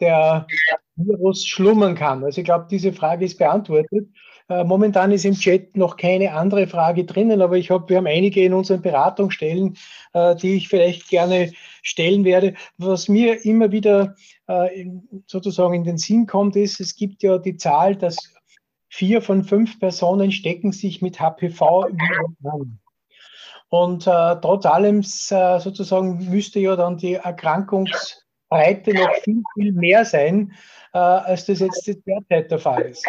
der Virus schlummern kann. Also ich glaube, diese Frage ist beantwortet. Äh, momentan ist im Chat noch keine andere Frage drinnen, aber ich habe, wir haben einige in unseren Beratungsstellen, äh, die ich vielleicht gerne stellen werde. Was mir immer wieder äh, sozusagen in den Sinn kommt, ist, es gibt ja die Zahl, dass vier von fünf Personen stecken sich mit HPV an. Und äh, trotz allem äh, sozusagen müsste ja dann die Erkrankungsbreite noch viel, viel mehr sein, äh, als das jetzt derzeit der Fall ist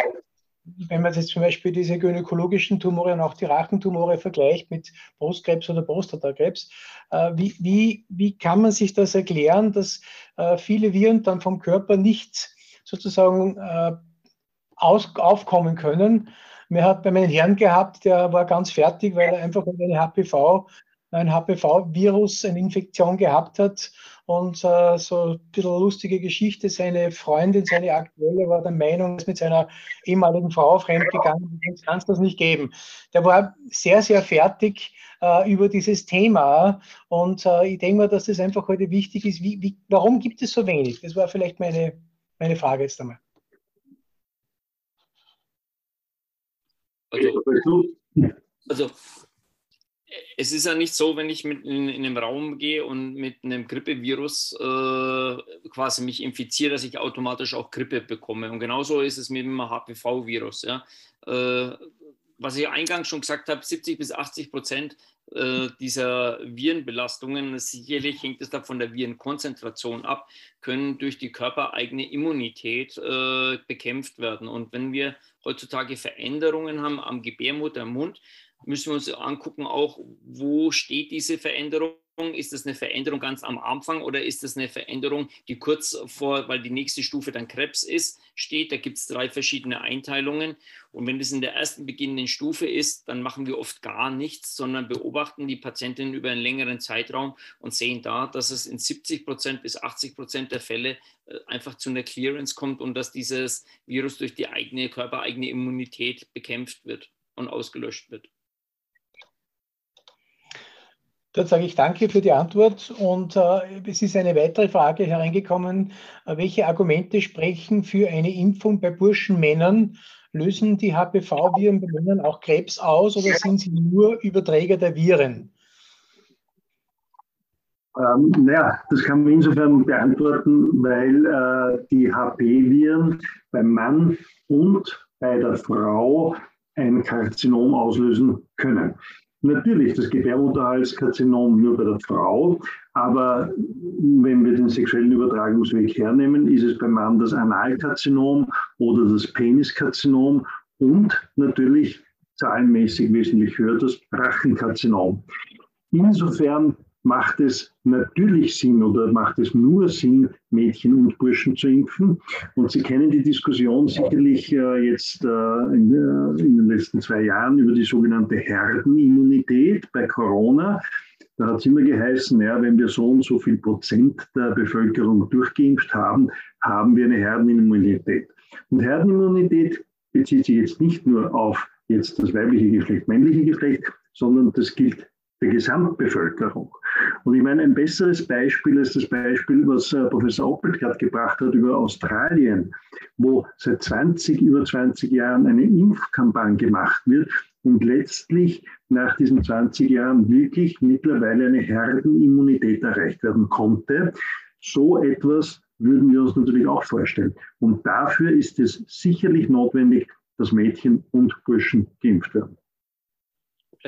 wenn man jetzt zum Beispiel diese gynäkologischen Tumore und auch die Rachentumore vergleicht mit Brustkrebs oder Prostatakrebs, äh, wie, wie, wie kann man sich das erklären, dass äh, viele Viren dann vom Körper nicht sozusagen äh, aus, aufkommen können? Mir hat bei meinem Herrn gehabt, der war ganz fertig, weil er einfach eine HPV, ein HPV-Virus, eine Infektion gehabt hat und äh, so ein bisschen lustige Geschichte. Seine Freundin, seine aktuelle, war der Meinung, ist mit seiner ehemaligen Frau fremdgegangen. Das kann es das nicht geben. Der war sehr, sehr fertig äh, über dieses Thema. Und äh, ich denke mal, dass das einfach heute wichtig ist. Wie, wie, warum gibt es so wenig? Das war vielleicht meine, meine Frage jetzt einmal. Also, also es ist ja nicht so, wenn ich mit in, in einem Raum gehe und mit einem Grippevirus äh, quasi mich infiziere, dass ich automatisch auch Grippe bekomme. Und genauso ist es mit dem HPV-Virus. Ja. Äh, was ich eingangs schon gesagt habe, 70 bis 80 Prozent äh, dieser Virenbelastungen, sicherlich hängt es da von der Virenkonzentration ab, können durch die körpereigene Immunität äh, bekämpft werden. Und wenn wir heutzutage Veränderungen haben am Gebärmuttermund, müssen wir uns angucken, auch wo steht diese Veränderung. Ist das eine Veränderung ganz am Anfang oder ist das eine Veränderung, die kurz vor, weil die nächste Stufe dann Krebs ist, steht? Da gibt es drei verschiedene Einteilungen. Und wenn das in der ersten beginnenden Stufe ist, dann machen wir oft gar nichts, sondern beobachten die Patientin über einen längeren Zeitraum und sehen da, dass es in 70 Prozent bis 80 Prozent der Fälle äh, einfach zu einer Clearance kommt und dass dieses Virus durch die eigene körpereigene Immunität bekämpft wird und ausgelöscht wird. Dann sage ich danke für die Antwort und äh, es ist eine weitere Frage hereingekommen. Äh, welche Argumente sprechen für eine Impfung bei Burschenmännern? Lösen die HPV-Viren bei Männern auch Krebs aus oder sind sie nur Überträger der Viren? Ähm, naja, das kann man insofern beantworten, weil äh, die HP-Viren beim Mann und bei der Frau ein Karzinom auslösen können. Natürlich das Gebärmutterhalskarzinom nur bei der Frau, aber wenn wir den sexuellen Übertragungsweg hernehmen, ist es beim Mann das Analkarzinom oder das Peniskarzinom und natürlich zahlenmäßig wesentlich höher das Rachenkarzinom. Insofern macht es natürlich Sinn oder macht es nur Sinn, Mädchen und Burschen zu impfen. Und Sie kennen die Diskussion sicherlich äh, jetzt äh, in, äh, in, letzten zwei Jahren über die sogenannte Herdenimmunität bei Corona. Da hat es immer geheißen, ja, wenn wir so und so viel Prozent der Bevölkerung durchgeimpft haben, haben wir eine Herdenimmunität. Und Herdenimmunität bezieht sich jetzt nicht nur auf jetzt das weibliche Geschlecht, männliche Geschlecht, sondern das gilt der Gesamtbevölkerung. Und ich meine, ein besseres Beispiel ist das Beispiel, was äh, Professor Oppelt gerade gebracht hat über Australien, wo seit 20, über 20 Jahren eine Impfkampagne gemacht wird und letztlich nach diesen 20 Jahren wirklich mittlerweile eine Herdenimmunität erreicht werden konnte. So etwas würden wir uns natürlich auch vorstellen. Und dafür ist es sicherlich notwendig, dass Mädchen und Burschen geimpft werden.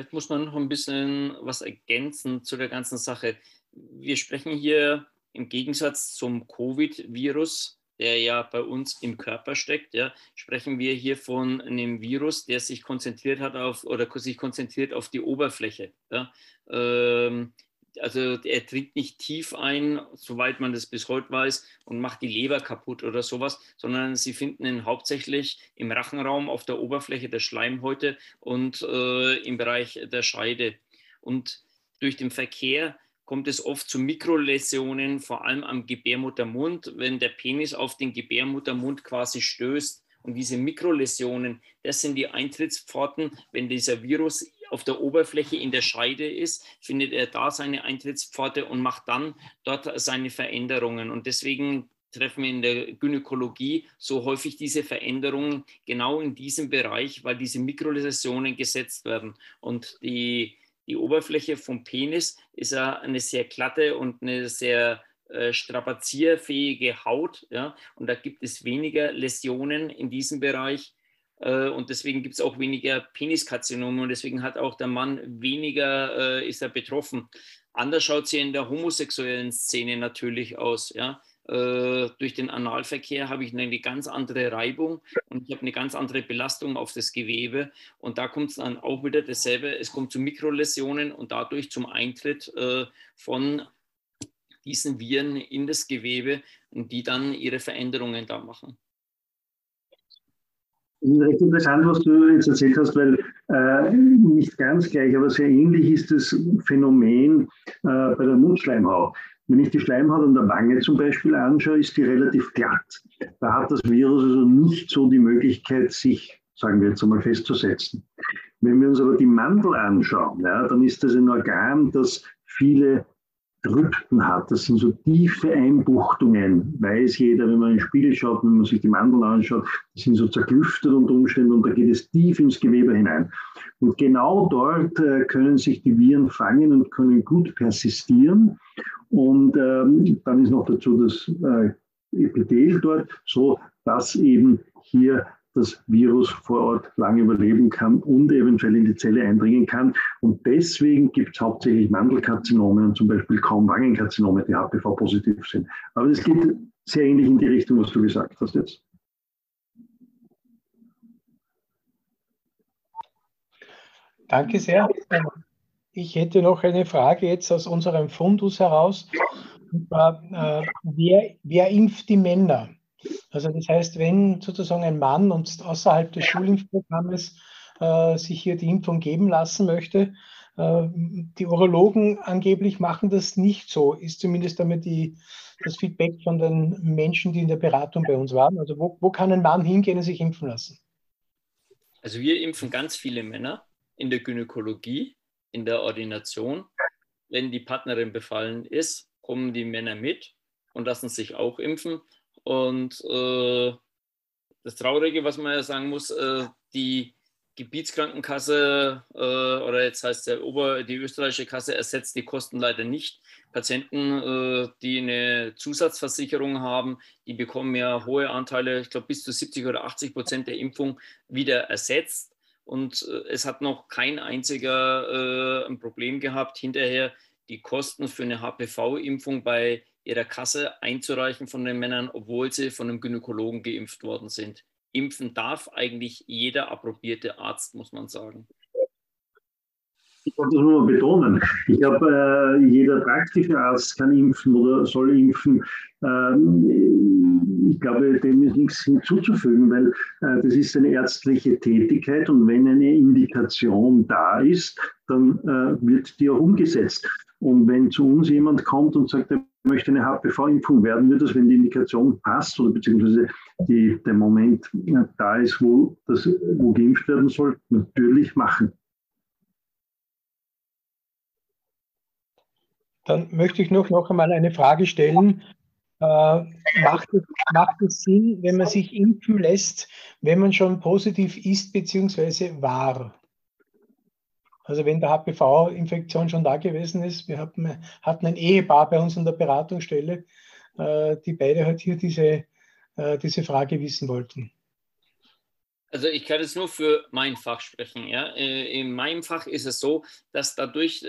Vielleicht muss man noch ein bisschen was ergänzen zu der ganzen Sache. Wir sprechen hier im Gegensatz zum Covid-Virus der ja bei uns im Körper steckt, ja, sprechen wir hier von einem Virus, der sich konzentriert hat auf oder sich konzentriert auf die Oberfläche. Ja. Ähm, also er dringt nicht tief ein, soweit man das bis heute weiß, und macht die Leber kaputt oder sowas, sondern sie finden ihn hauptsächlich im Rachenraum auf der Oberfläche der Schleimhäute und äh, im Bereich der Scheide. Und durch den Verkehr kommt es oft zu Mikroläsionen, vor allem am Gebärmuttermund, wenn der Penis auf den Gebärmuttermund quasi stößt. Und diese Mikroläsionen, das sind die Eintrittspforten, wenn dieser Virus auf der Oberfläche in der Scheide ist, findet er da seine Eintrittspforte und macht dann dort seine Veränderungen. Und deswegen treffen wir in der Gynäkologie so häufig diese Veränderungen genau in diesem Bereich, weil diese Mikroläsionen gesetzt werden. Und die, die Oberfläche vom Penis ist ja eine sehr glatte und eine sehr äh, strapazierfähige Haut. Ja? Und da gibt es weniger Läsionen in diesem Bereich und deswegen gibt es auch weniger Peniskarzinome und deswegen hat auch der Mann weniger, äh, ist er betroffen. Anders schaut es hier in der homosexuellen Szene natürlich aus. Ja? Äh, durch den Analverkehr habe ich eine ganz andere Reibung und ich habe eine ganz andere Belastung auf das Gewebe. Und da kommt es dann auch wieder dasselbe. Es kommt zu Mikroläsionen und dadurch zum Eintritt äh, von diesen Viren in das Gewebe und die dann ihre Veränderungen da machen recht interessant, was du jetzt erzählt hast, weil äh, nicht ganz gleich, aber sehr ähnlich ist das Phänomen äh, bei der Mundschleimhaut. Wenn ich die Schleimhaut an der Wange zum Beispiel anschaue, ist die relativ glatt. Da hat das Virus also nicht so die Möglichkeit, sich, sagen wir jetzt einmal, festzusetzen. Wenn wir uns aber die Mandel anschauen, ja, dann ist das ein Organ, das viele Rücken hat. Das sind so tiefe Einbuchtungen, weiß jeder, wenn man in den Spiegel schaut, wenn man sich die Mandeln anschaut, die sind so zerklüftet unter Umständen und da geht es tief ins Gewebe hinein. Und genau dort äh, können sich die Viren fangen und können gut persistieren. Und ähm, dann ist noch dazu das äh, Epithel dort, so dass eben hier das Virus vor Ort lange überleben kann und eventuell in die Zelle eindringen kann. Und deswegen gibt es hauptsächlich Mandelkarzinome und zum Beispiel kaum Wangenkarzinome, die HPV-positiv sind. Aber es geht sehr ähnlich in die Richtung, was du gesagt hast jetzt. Danke sehr. Ich hätte noch eine Frage jetzt aus unserem Fundus heraus. Äh, wer, wer impft die Männer? Also das heißt, wenn sozusagen ein Mann und außerhalb des Schulimpfprogrammes äh, sich hier die Impfung geben lassen möchte, äh, die Urologen angeblich machen das nicht so, ist zumindest damit die, das Feedback von den Menschen, die in der Beratung bei uns waren. Also wo, wo kann ein Mann hingehen und sich impfen lassen? Also wir impfen ganz viele Männer in der Gynäkologie, in der Ordination. Wenn die Partnerin befallen ist, kommen die Männer mit und lassen sich auch impfen. Und äh, das Traurige, was man ja sagen muss, äh, die Gebietskrankenkasse äh, oder jetzt heißt der Ober, die österreichische Kasse ersetzt die Kosten leider nicht. Patienten, äh, die eine Zusatzversicherung haben, die bekommen ja hohe Anteile, ich glaube bis zu 70 oder 80 Prozent der Impfung wieder ersetzt. Und äh, es hat noch kein einziger äh, ein Problem gehabt, hinterher die Kosten für eine HPV-Impfung bei ihrer Kasse einzureichen von den Männern, obwohl sie von einem Gynäkologen geimpft worden sind. Impfen darf eigentlich jeder approbierte Arzt, muss man sagen. Ich wollte das nur mal betonen. Ich glaube, äh, jeder praktische Arzt kann impfen oder soll impfen. Ähm, ich glaube, dem ist nichts hinzuzufügen, weil äh, das ist eine ärztliche Tätigkeit und wenn eine Indikation da ist, dann äh, wird die auch umgesetzt. Und wenn zu uns jemand kommt und sagt, er möchte eine HPV-Impfung, werden wir das, wenn die Indikation passt oder beziehungsweise die, der Moment da ist, wo, das, wo geimpft werden soll, natürlich machen. Dann möchte ich noch, noch einmal eine Frage stellen. Äh, macht, es, macht es Sinn, wenn man sich impfen lässt, wenn man schon positiv ist bzw. war? Also wenn der HPV-Infektion schon da gewesen ist, wir hatten, hatten ein Ehepaar bei uns in der Beratungsstelle, äh, die beide halt hier diese, äh, diese Frage wissen wollten. Also ich kann jetzt nur für mein Fach sprechen. Ja? Äh, in meinem Fach ist es so, dass dadurch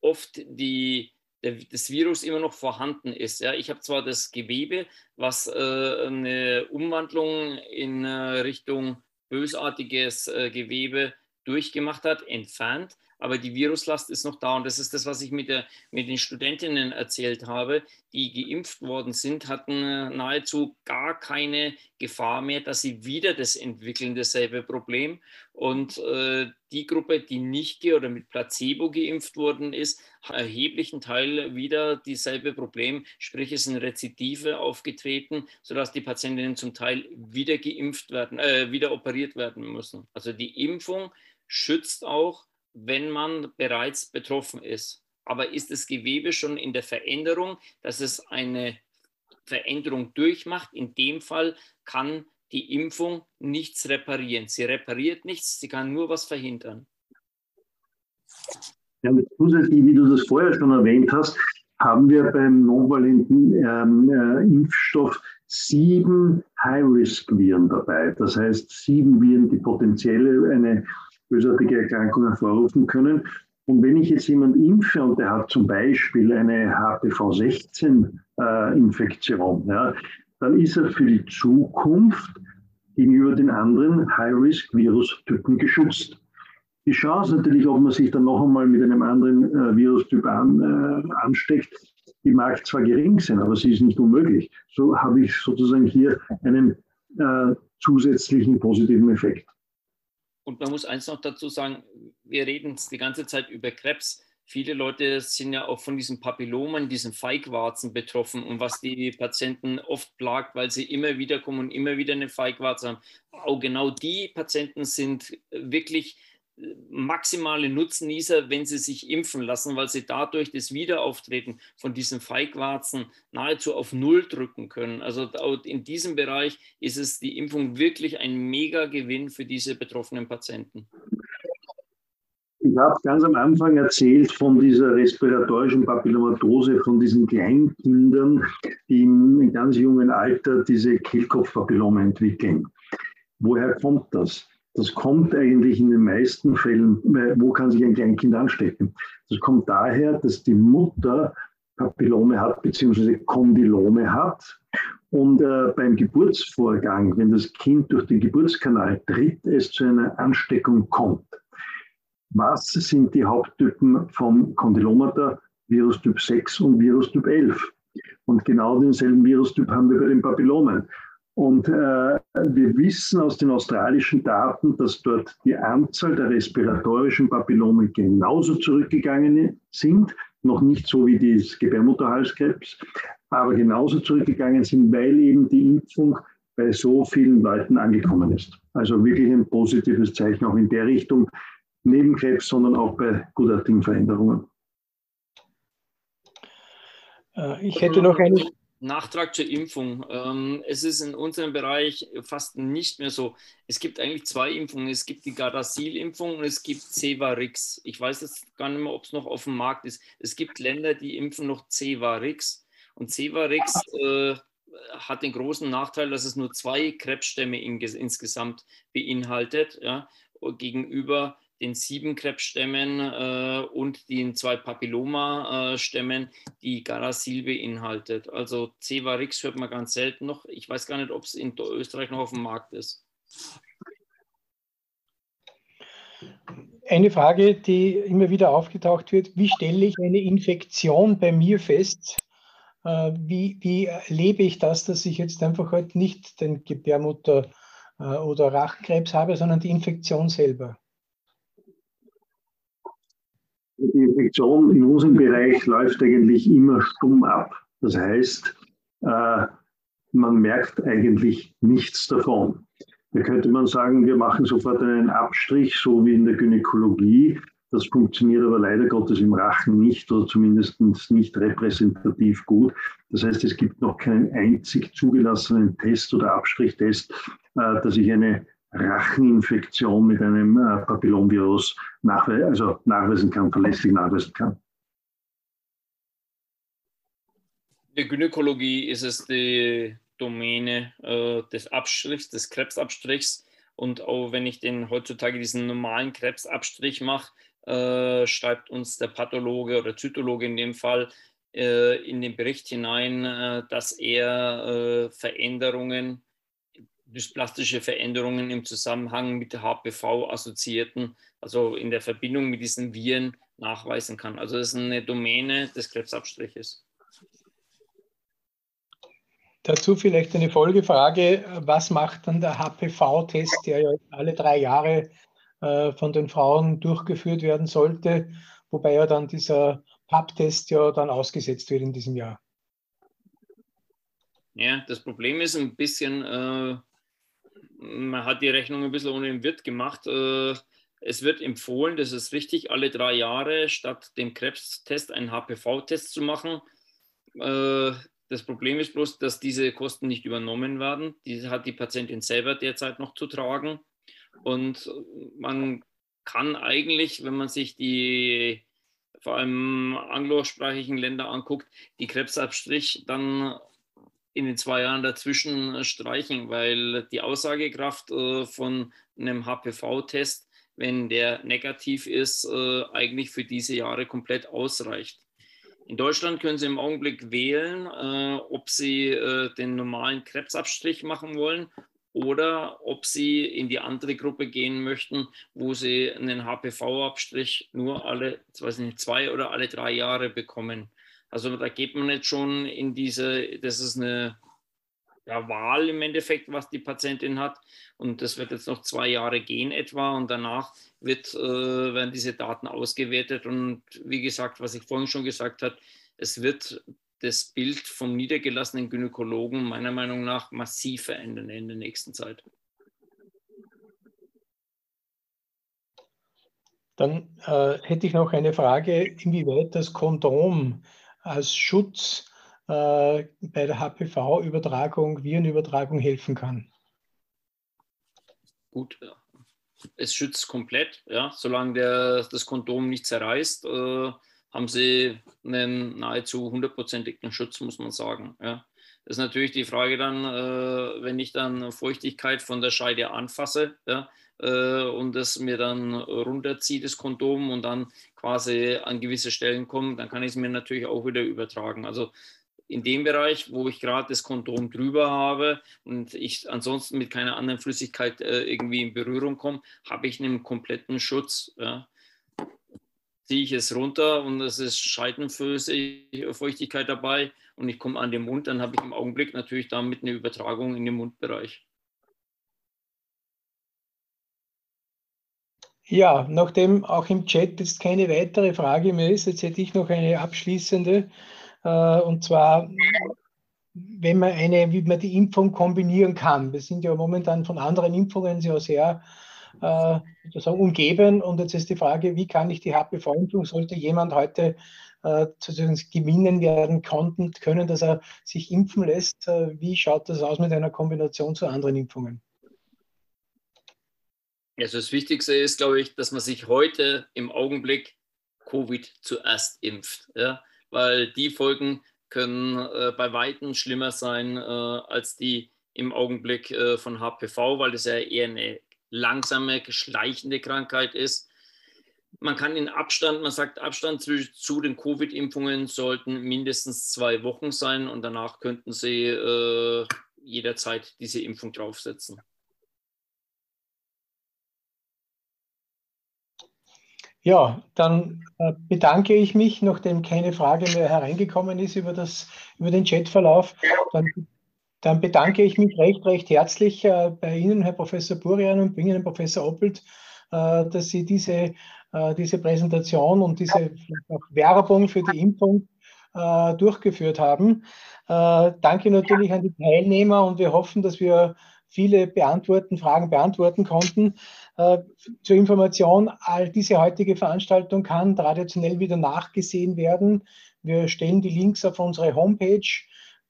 oft die das Virus immer noch vorhanden ist. Ja, ich habe zwar das Gewebe, was äh, eine Umwandlung in äh, Richtung bösartiges äh, Gewebe durchgemacht hat, entfernt, aber die Viruslast ist noch da. Und das ist das, was ich mit, der, mit den Studentinnen erzählt habe, die geimpft worden sind, hatten äh, nahezu gar keine Gefahr mehr, dass sie wieder das entwickeln, dasselbe Problem. Und äh, die Gruppe, die nicht oder mit Placebo geimpft worden ist, erheblichen Teil wieder dieselbe Problem, sprich es sind Rezidive aufgetreten, sodass die Patientinnen zum Teil wieder geimpft werden, äh, wieder operiert werden müssen. Also die Impfung schützt auch wenn man bereits betroffen ist. Aber ist das Gewebe schon in der Veränderung, dass es eine Veränderung durchmacht? In dem Fall kann die Impfung nichts reparieren. Sie repariert nichts, sie kann nur was verhindern. Ja, zusätzlich, wie du das vorher schon erwähnt hast, haben wir beim novalenten ähm, äh, Impfstoff sieben High-Risk-Viren dabei. Das heißt, sieben Viren, die potenziell eine bösartige Erkrankungen hervorrufen können. Und wenn ich jetzt jemanden impfe und der hat zum Beispiel eine HPV-16-Infektion, äh, ja, dann ist er für die Zukunft gegenüber den anderen High-Risk-Virustypen geschützt. Die Chance natürlich, ob man sich dann noch einmal mit einem anderen äh, Virustyp an, äh, ansteckt, die mag zwar gering sein, aber sie ist nicht unmöglich. So habe ich sozusagen hier einen äh, zusätzlichen positiven Effekt. Und man muss eins noch dazu sagen, wir reden die ganze Zeit über Krebs. Viele Leute sind ja auch von diesen Papillomen, diesen Feigwarzen betroffen und was die Patienten oft plagt, weil sie immer wieder kommen und immer wieder eine Feigwarze haben. Auch genau die Patienten sind wirklich maximale Nutznießer, wenn sie sich impfen lassen, weil sie dadurch das Wiederauftreten von diesen Feigwarzen nahezu auf Null drücken können. Also in diesem Bereich ist es die Impfung wirklich ein Mega-Gewinn für diese betroffenen Patienten. Ich habe ganz am Anfang erzählt von dieser respiratorischen Papillomatose, von diesen Kleinkindern, die im ganz jungen Alter diese Kehlkopfpapillome entwickeln. Woher kommt das? Das kommt eigentlich in den meisten Fällen, wo kann sich ein Kleinkind anstecken? Das kommt daher, dass die Mutter Papillome hat, beziehungsweise Kondylome hat. Und äh, beim Geburtsvorgang, wenn das Kind durch den Geburtskanal tritt, es zu einer Ansteckung kommt. Was sind die Haupttypen von Kondylomata? Virus Typ 6 und Virus Typ 11. Und genau denselben Virustyp haben wir bei den Papillomen. Und äh, wir wissen aus den australischen Daten, dass dort die Anzahl der respiratorischen Papillome genauso zurückgegangen sind, noch nicht so wie das Gebärmutterhalskrebs, aber genauso zurückgegangen sind, weil eben die Impfung bei so vielen Leuten angekommen ist. Also wirklich ein positives Zeichen auch in der Richtung, neben Krebs, sondern auch bei gutartigen Veränderungen. Äh, ich hätte noch eine Nachtrag zur Impfung. Ähm, es ist in unserem Bereich fast nicht mehr so. Es gibt eigentlich zwei Impfungen. Es gibt die Gardasil-Impfung und es gibt Cevarix. Ich weiß jetzt gar nicht mehr, ob es noch auf dem Markt ist. Es gibt Länder, die impfen noch Cevarix. Und Cevarix äh, hat den großen Nachteil, dass es nur zwei Krebsstämme in, insgesamt beinhaltet, ja, gegenüber den sieben Krebsstämmen äh, und den zwei Papilloma-Stämmen, die Garacil beinhaltet. Also Cevarix hört man ganz selten noch. Ich weiß gar nicht, ob es in Österreich noch auf dem Markt ist. Eine Frage, die immer wieder aufgetaucht wird, wie stelle ich eine Infektion bei mir fest? Äh, wie, wie erlebe ich das, dass ich jetzt einfach halt nicht den Gebärmutter- äh, oder Rachenkrebs habe, sondern die Infektion selber? Die Infektion in unserem Bereich läuft eigentlich immer stumm ab. Das heißt, äh, man merkt eigentlich nichts davon. Da könnte man sagen, wir machen sofort einen Abstrich, so wie in der Gynäkologie. Das funktioniert aber leider Gottes im Rachen nicht oder zumindest nicht repräsentativ gut. Das heißt, es gibt noch keinen einzig zugelassenen Test oder Abstrichtest, äh, dass ich eine Racheninfektion mit einem äh, Papillonvirus nachwe also nachweisen kann, verlässlich nachweisen kann. In der Gynäkologie ist es die Domäne äh, des Abstrichs, des Krebsabstrichs. Und auch wenn ich den heutzutage diesen normalen Krebsabstrich mache, äh, schreibt uns der Pathologe oder Zytologe in dem Fall in den Bericht hinein, dass er Veränderungen, dysplastische Veränderungen im Zusammenhang mit der HPV-assoziierten, also in der Verbindung mit diesen Viren nachweisen kann. Also das ist eine Domäne des Krebsabstriches. Dazu vielleicht eine Folgefrage. Was macht dann der HPV-Test, der ja alle drei Jahre äh, von den Frauen durchgeführt werden sollte, wobei ja dann dieser PAP-Test ja dann ausgesetzt wird in diesem Jahr? Ja, das Problem ist ein bisschen, äh, man hat die Rechnung ein bisschen ohne den Wirt gemacht. Äh, es wird empfohlen, das ist richtig, alle drei Jahre statt dem Krebstest einen HPV-Test zu machen. Äh, das Problem ist bloß, dass diese Kosten nicht übernommen werden. Diese hat die Patientin selber derzeit noch zu tragen. Und man kann eigentlich, wenn man sich die vor allem anglosprachigen Länder anguckt, die Krebsabstrich dann in den zwei Jahren dazwischen streichen, weil die Aussagekraft äh, von einem HPV-Test, wenn der negativ ist, äh, eigentlich für diese Jahre komplett ausreicht. In Deutschland können Sie im Augenblick wählen, äh, ob Sie äh, den normalen Krebsabstrich machen wollen oder ob Sie in die andere Gruppe gehen möchten, wo Sie einen HPV-Abstrich nur alle weiß nicht, zwei oder alle drei Jahre bekommen. Also da geht man jetzt schon in diese, das ist eine ja, Wahl im Endeffekt, was die Patientin hat. Und das wird jetzt noch zwei Jahre gehen etwa. Und danach wird, äh, werden diese Daten ausgewertet. Und wie gesagt, was ich vorhin schon gesagt habe, es wird das Bild vom niedergelassenen Gynäkologen meiner Meinung nach massiv verändern in der nächsten Zeit. Dann äh, hätte ich noch eine Frage, inwieweit das Kondom als Schutz äh, bei der HPV-Übertragung, Virenübertragung helfen kann. Gut, es schützt komplett, ja, solange der, das Kondom nicht zerreißt, äh, haben sie einen nahezu hundertprozentigen Schutz, muss man sagen. Ja. Das ist natürlich die Frage dann, äh, wenn ich dann Feuchtigkeit von der Scheide anfasse ja, äh, und das mir dann runterziehe, das Kondom, und dann quasi an gewisse Stellen komme, dann kann ich es mir natürlich auch wieder übertragen. Also in dem Bereich, wo ich gerade das Kondom drüber habe und ich ansonsten mit keiner anderen Flüssigkeit äh, irgendwie in Berührung komme, habe ich einen kompletten Schutz. Ja. Ziehe ich es runter und es ist Scheidenfeuchtigkeit dabei und ich komme an den Mund, dann habe ich im Augenblick natürlich damit eine Übertragung in den Mundbereich. Ja, nachdem auch im Chat jetzt keine weitere Frage mehr ist, jetzt hätte ich noch eine abschließende. Äh, und zwar, wenn man eine, wie man die Impfung kombinieren kann. Wir sind ja momentan von anderen Impfungen sehr, sehr äh, umgeben. Und jetzt ist die Frage, wie kann ich die HPV-Impfung, sollte jemand heute äh, gewinnen werden konnten, können, dass er sich impfen lässt. Äh, wie schaut das aus mit einer Kombination zu anderen Impfungen? Also das Wichtigste ist, glaube ich, dass man sich heute im Augenblick Covid zuerst impft. Ja? weil die Folgen können äh, bei Weitem schlimmer sein äh, als die im Augenblick äh, von HPV, weil das ja eher eine langsame, schleichende Krankheit ist. Man kann in Abstand, man sagt Abstand zu, zu den Covid-Impfungen sollten mindestens zwei Wochen sein und danach könnten Sie äh, jederzeit diese Impfung draufsetzen. Ja, dann äh, bedanke ich mich, nachdem keine Frage mehr hereingekommen ist über, das, über den Chatverlauf. Dann, dann bedanke ich mich recht, recht herzlich äh, bei Ihnen, Herr Professor Burian und bei Ihnen, Professor Oppelt, äh, dass Sie diese, diese Präsentation und diese Werbung für die Impfung durchgeführt haben. Danke natürlich an die Teilnehmer und wir hoffen, dass wir viele beantworten, Fragen beantworten konnten. Äh, zur Information, all diese heutige Veranstaltung kann traditionell wieder nachgesehen werden. Wir stellen die Links auf unsere Homepage,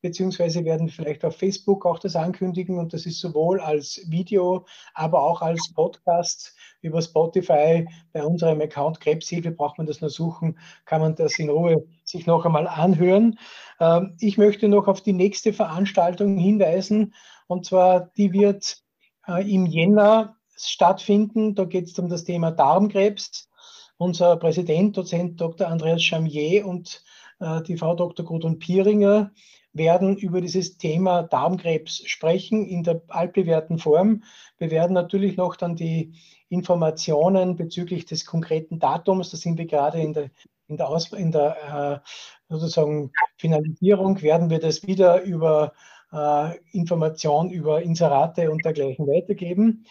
beziehungsweise werden vielleicht auf Facebook auch das ankündigen und das ist sowohl als Video, aber auch als Podcast über Spotify bei unserem Account Krebshilfe, braucht man das nur suchen, kann man das in Ruhe sich noch einmal anhören. Ähm, ich möchte noch auf die nächste Veranstaltung hinweisen und zwar, die wird äh, im Jänner stattfinden. Da geht es um das Thema Darmkrebs. Unser Präsident, Dozent Dr. Andreas Chamier und äh, die Frau Dr. Gudrun Pieringer, werden über dieses Thema Darmkrebs sprechen in der altbewährten Form. Wir werden natürlich noch dann die Informationen bezüglich des konkreten Datums, da sind wir gerade in der, in der, Aus, in der äh, sozusagen Finalisierung, werden wir das wieder über äh, Information über Inserate und dergleichen weitergeben.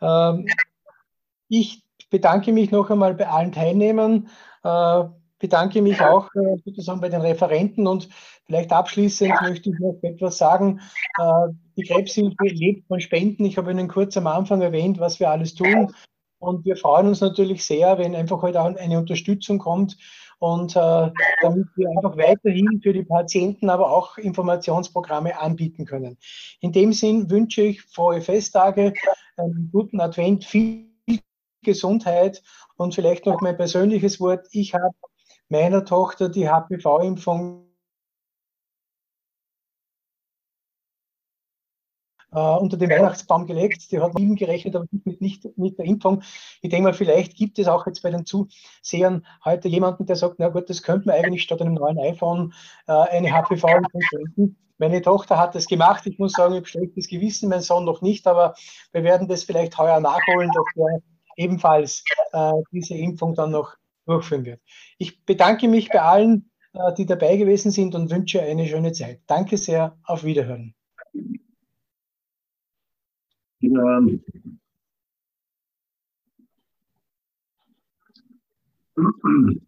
Ähm, ich bedanke mich noch einmal bei allen Teilnehmern, äh, bedanke mich auch äh, sozusagen bei den Referenten und vielleicht abschließend möchte ich noch etwas sagen. Äh, die Krebshilfe lebt von Spenden. Ich habe Ihnen kurz am Anfang erwähnt, was wir alles tun. Und wir freuen uns natürlich sehr, wenn einfach heute auch eine Unterstützung kommt und äh, damit wir einfach weiterhin für die Patienten aber auch Informationsprogramme anbieten können. In dem Sinn wünsche ich frohe Festtage, einen guten Advent, viel Gesundheit und vielleicht noch mein persönliches Wort. Ich habe meiner Tochter die HPV-Impfung äh, unter den Weihnachtsbaum gelegt. Die hat mit ihm gerechnet, aber nicht, nicht mit der Impfung. Ich denke mal, vielleicht gibt es auch jetzt bei den Zusehern heute jemanden, der sagt, na gut, das könnte man eigentlich statt einem neuen iPhone äh, eine HPV-Impfung schenken. Meine Tochter hat das gemacht. Ich muss sagen, ich habe schlechtes Gewissen, mein Sohn noch nicht, aber wir werden das vielleicht heuer nachholen, dass wir ebenfalls äh, diese Impfung dann noch durchführen wird. Ich bedanke mich bei allen, äh, die dabei gewesen sind und wünsche eine schöne Zeit. Danke sehr, auf Wiederhören. Ja.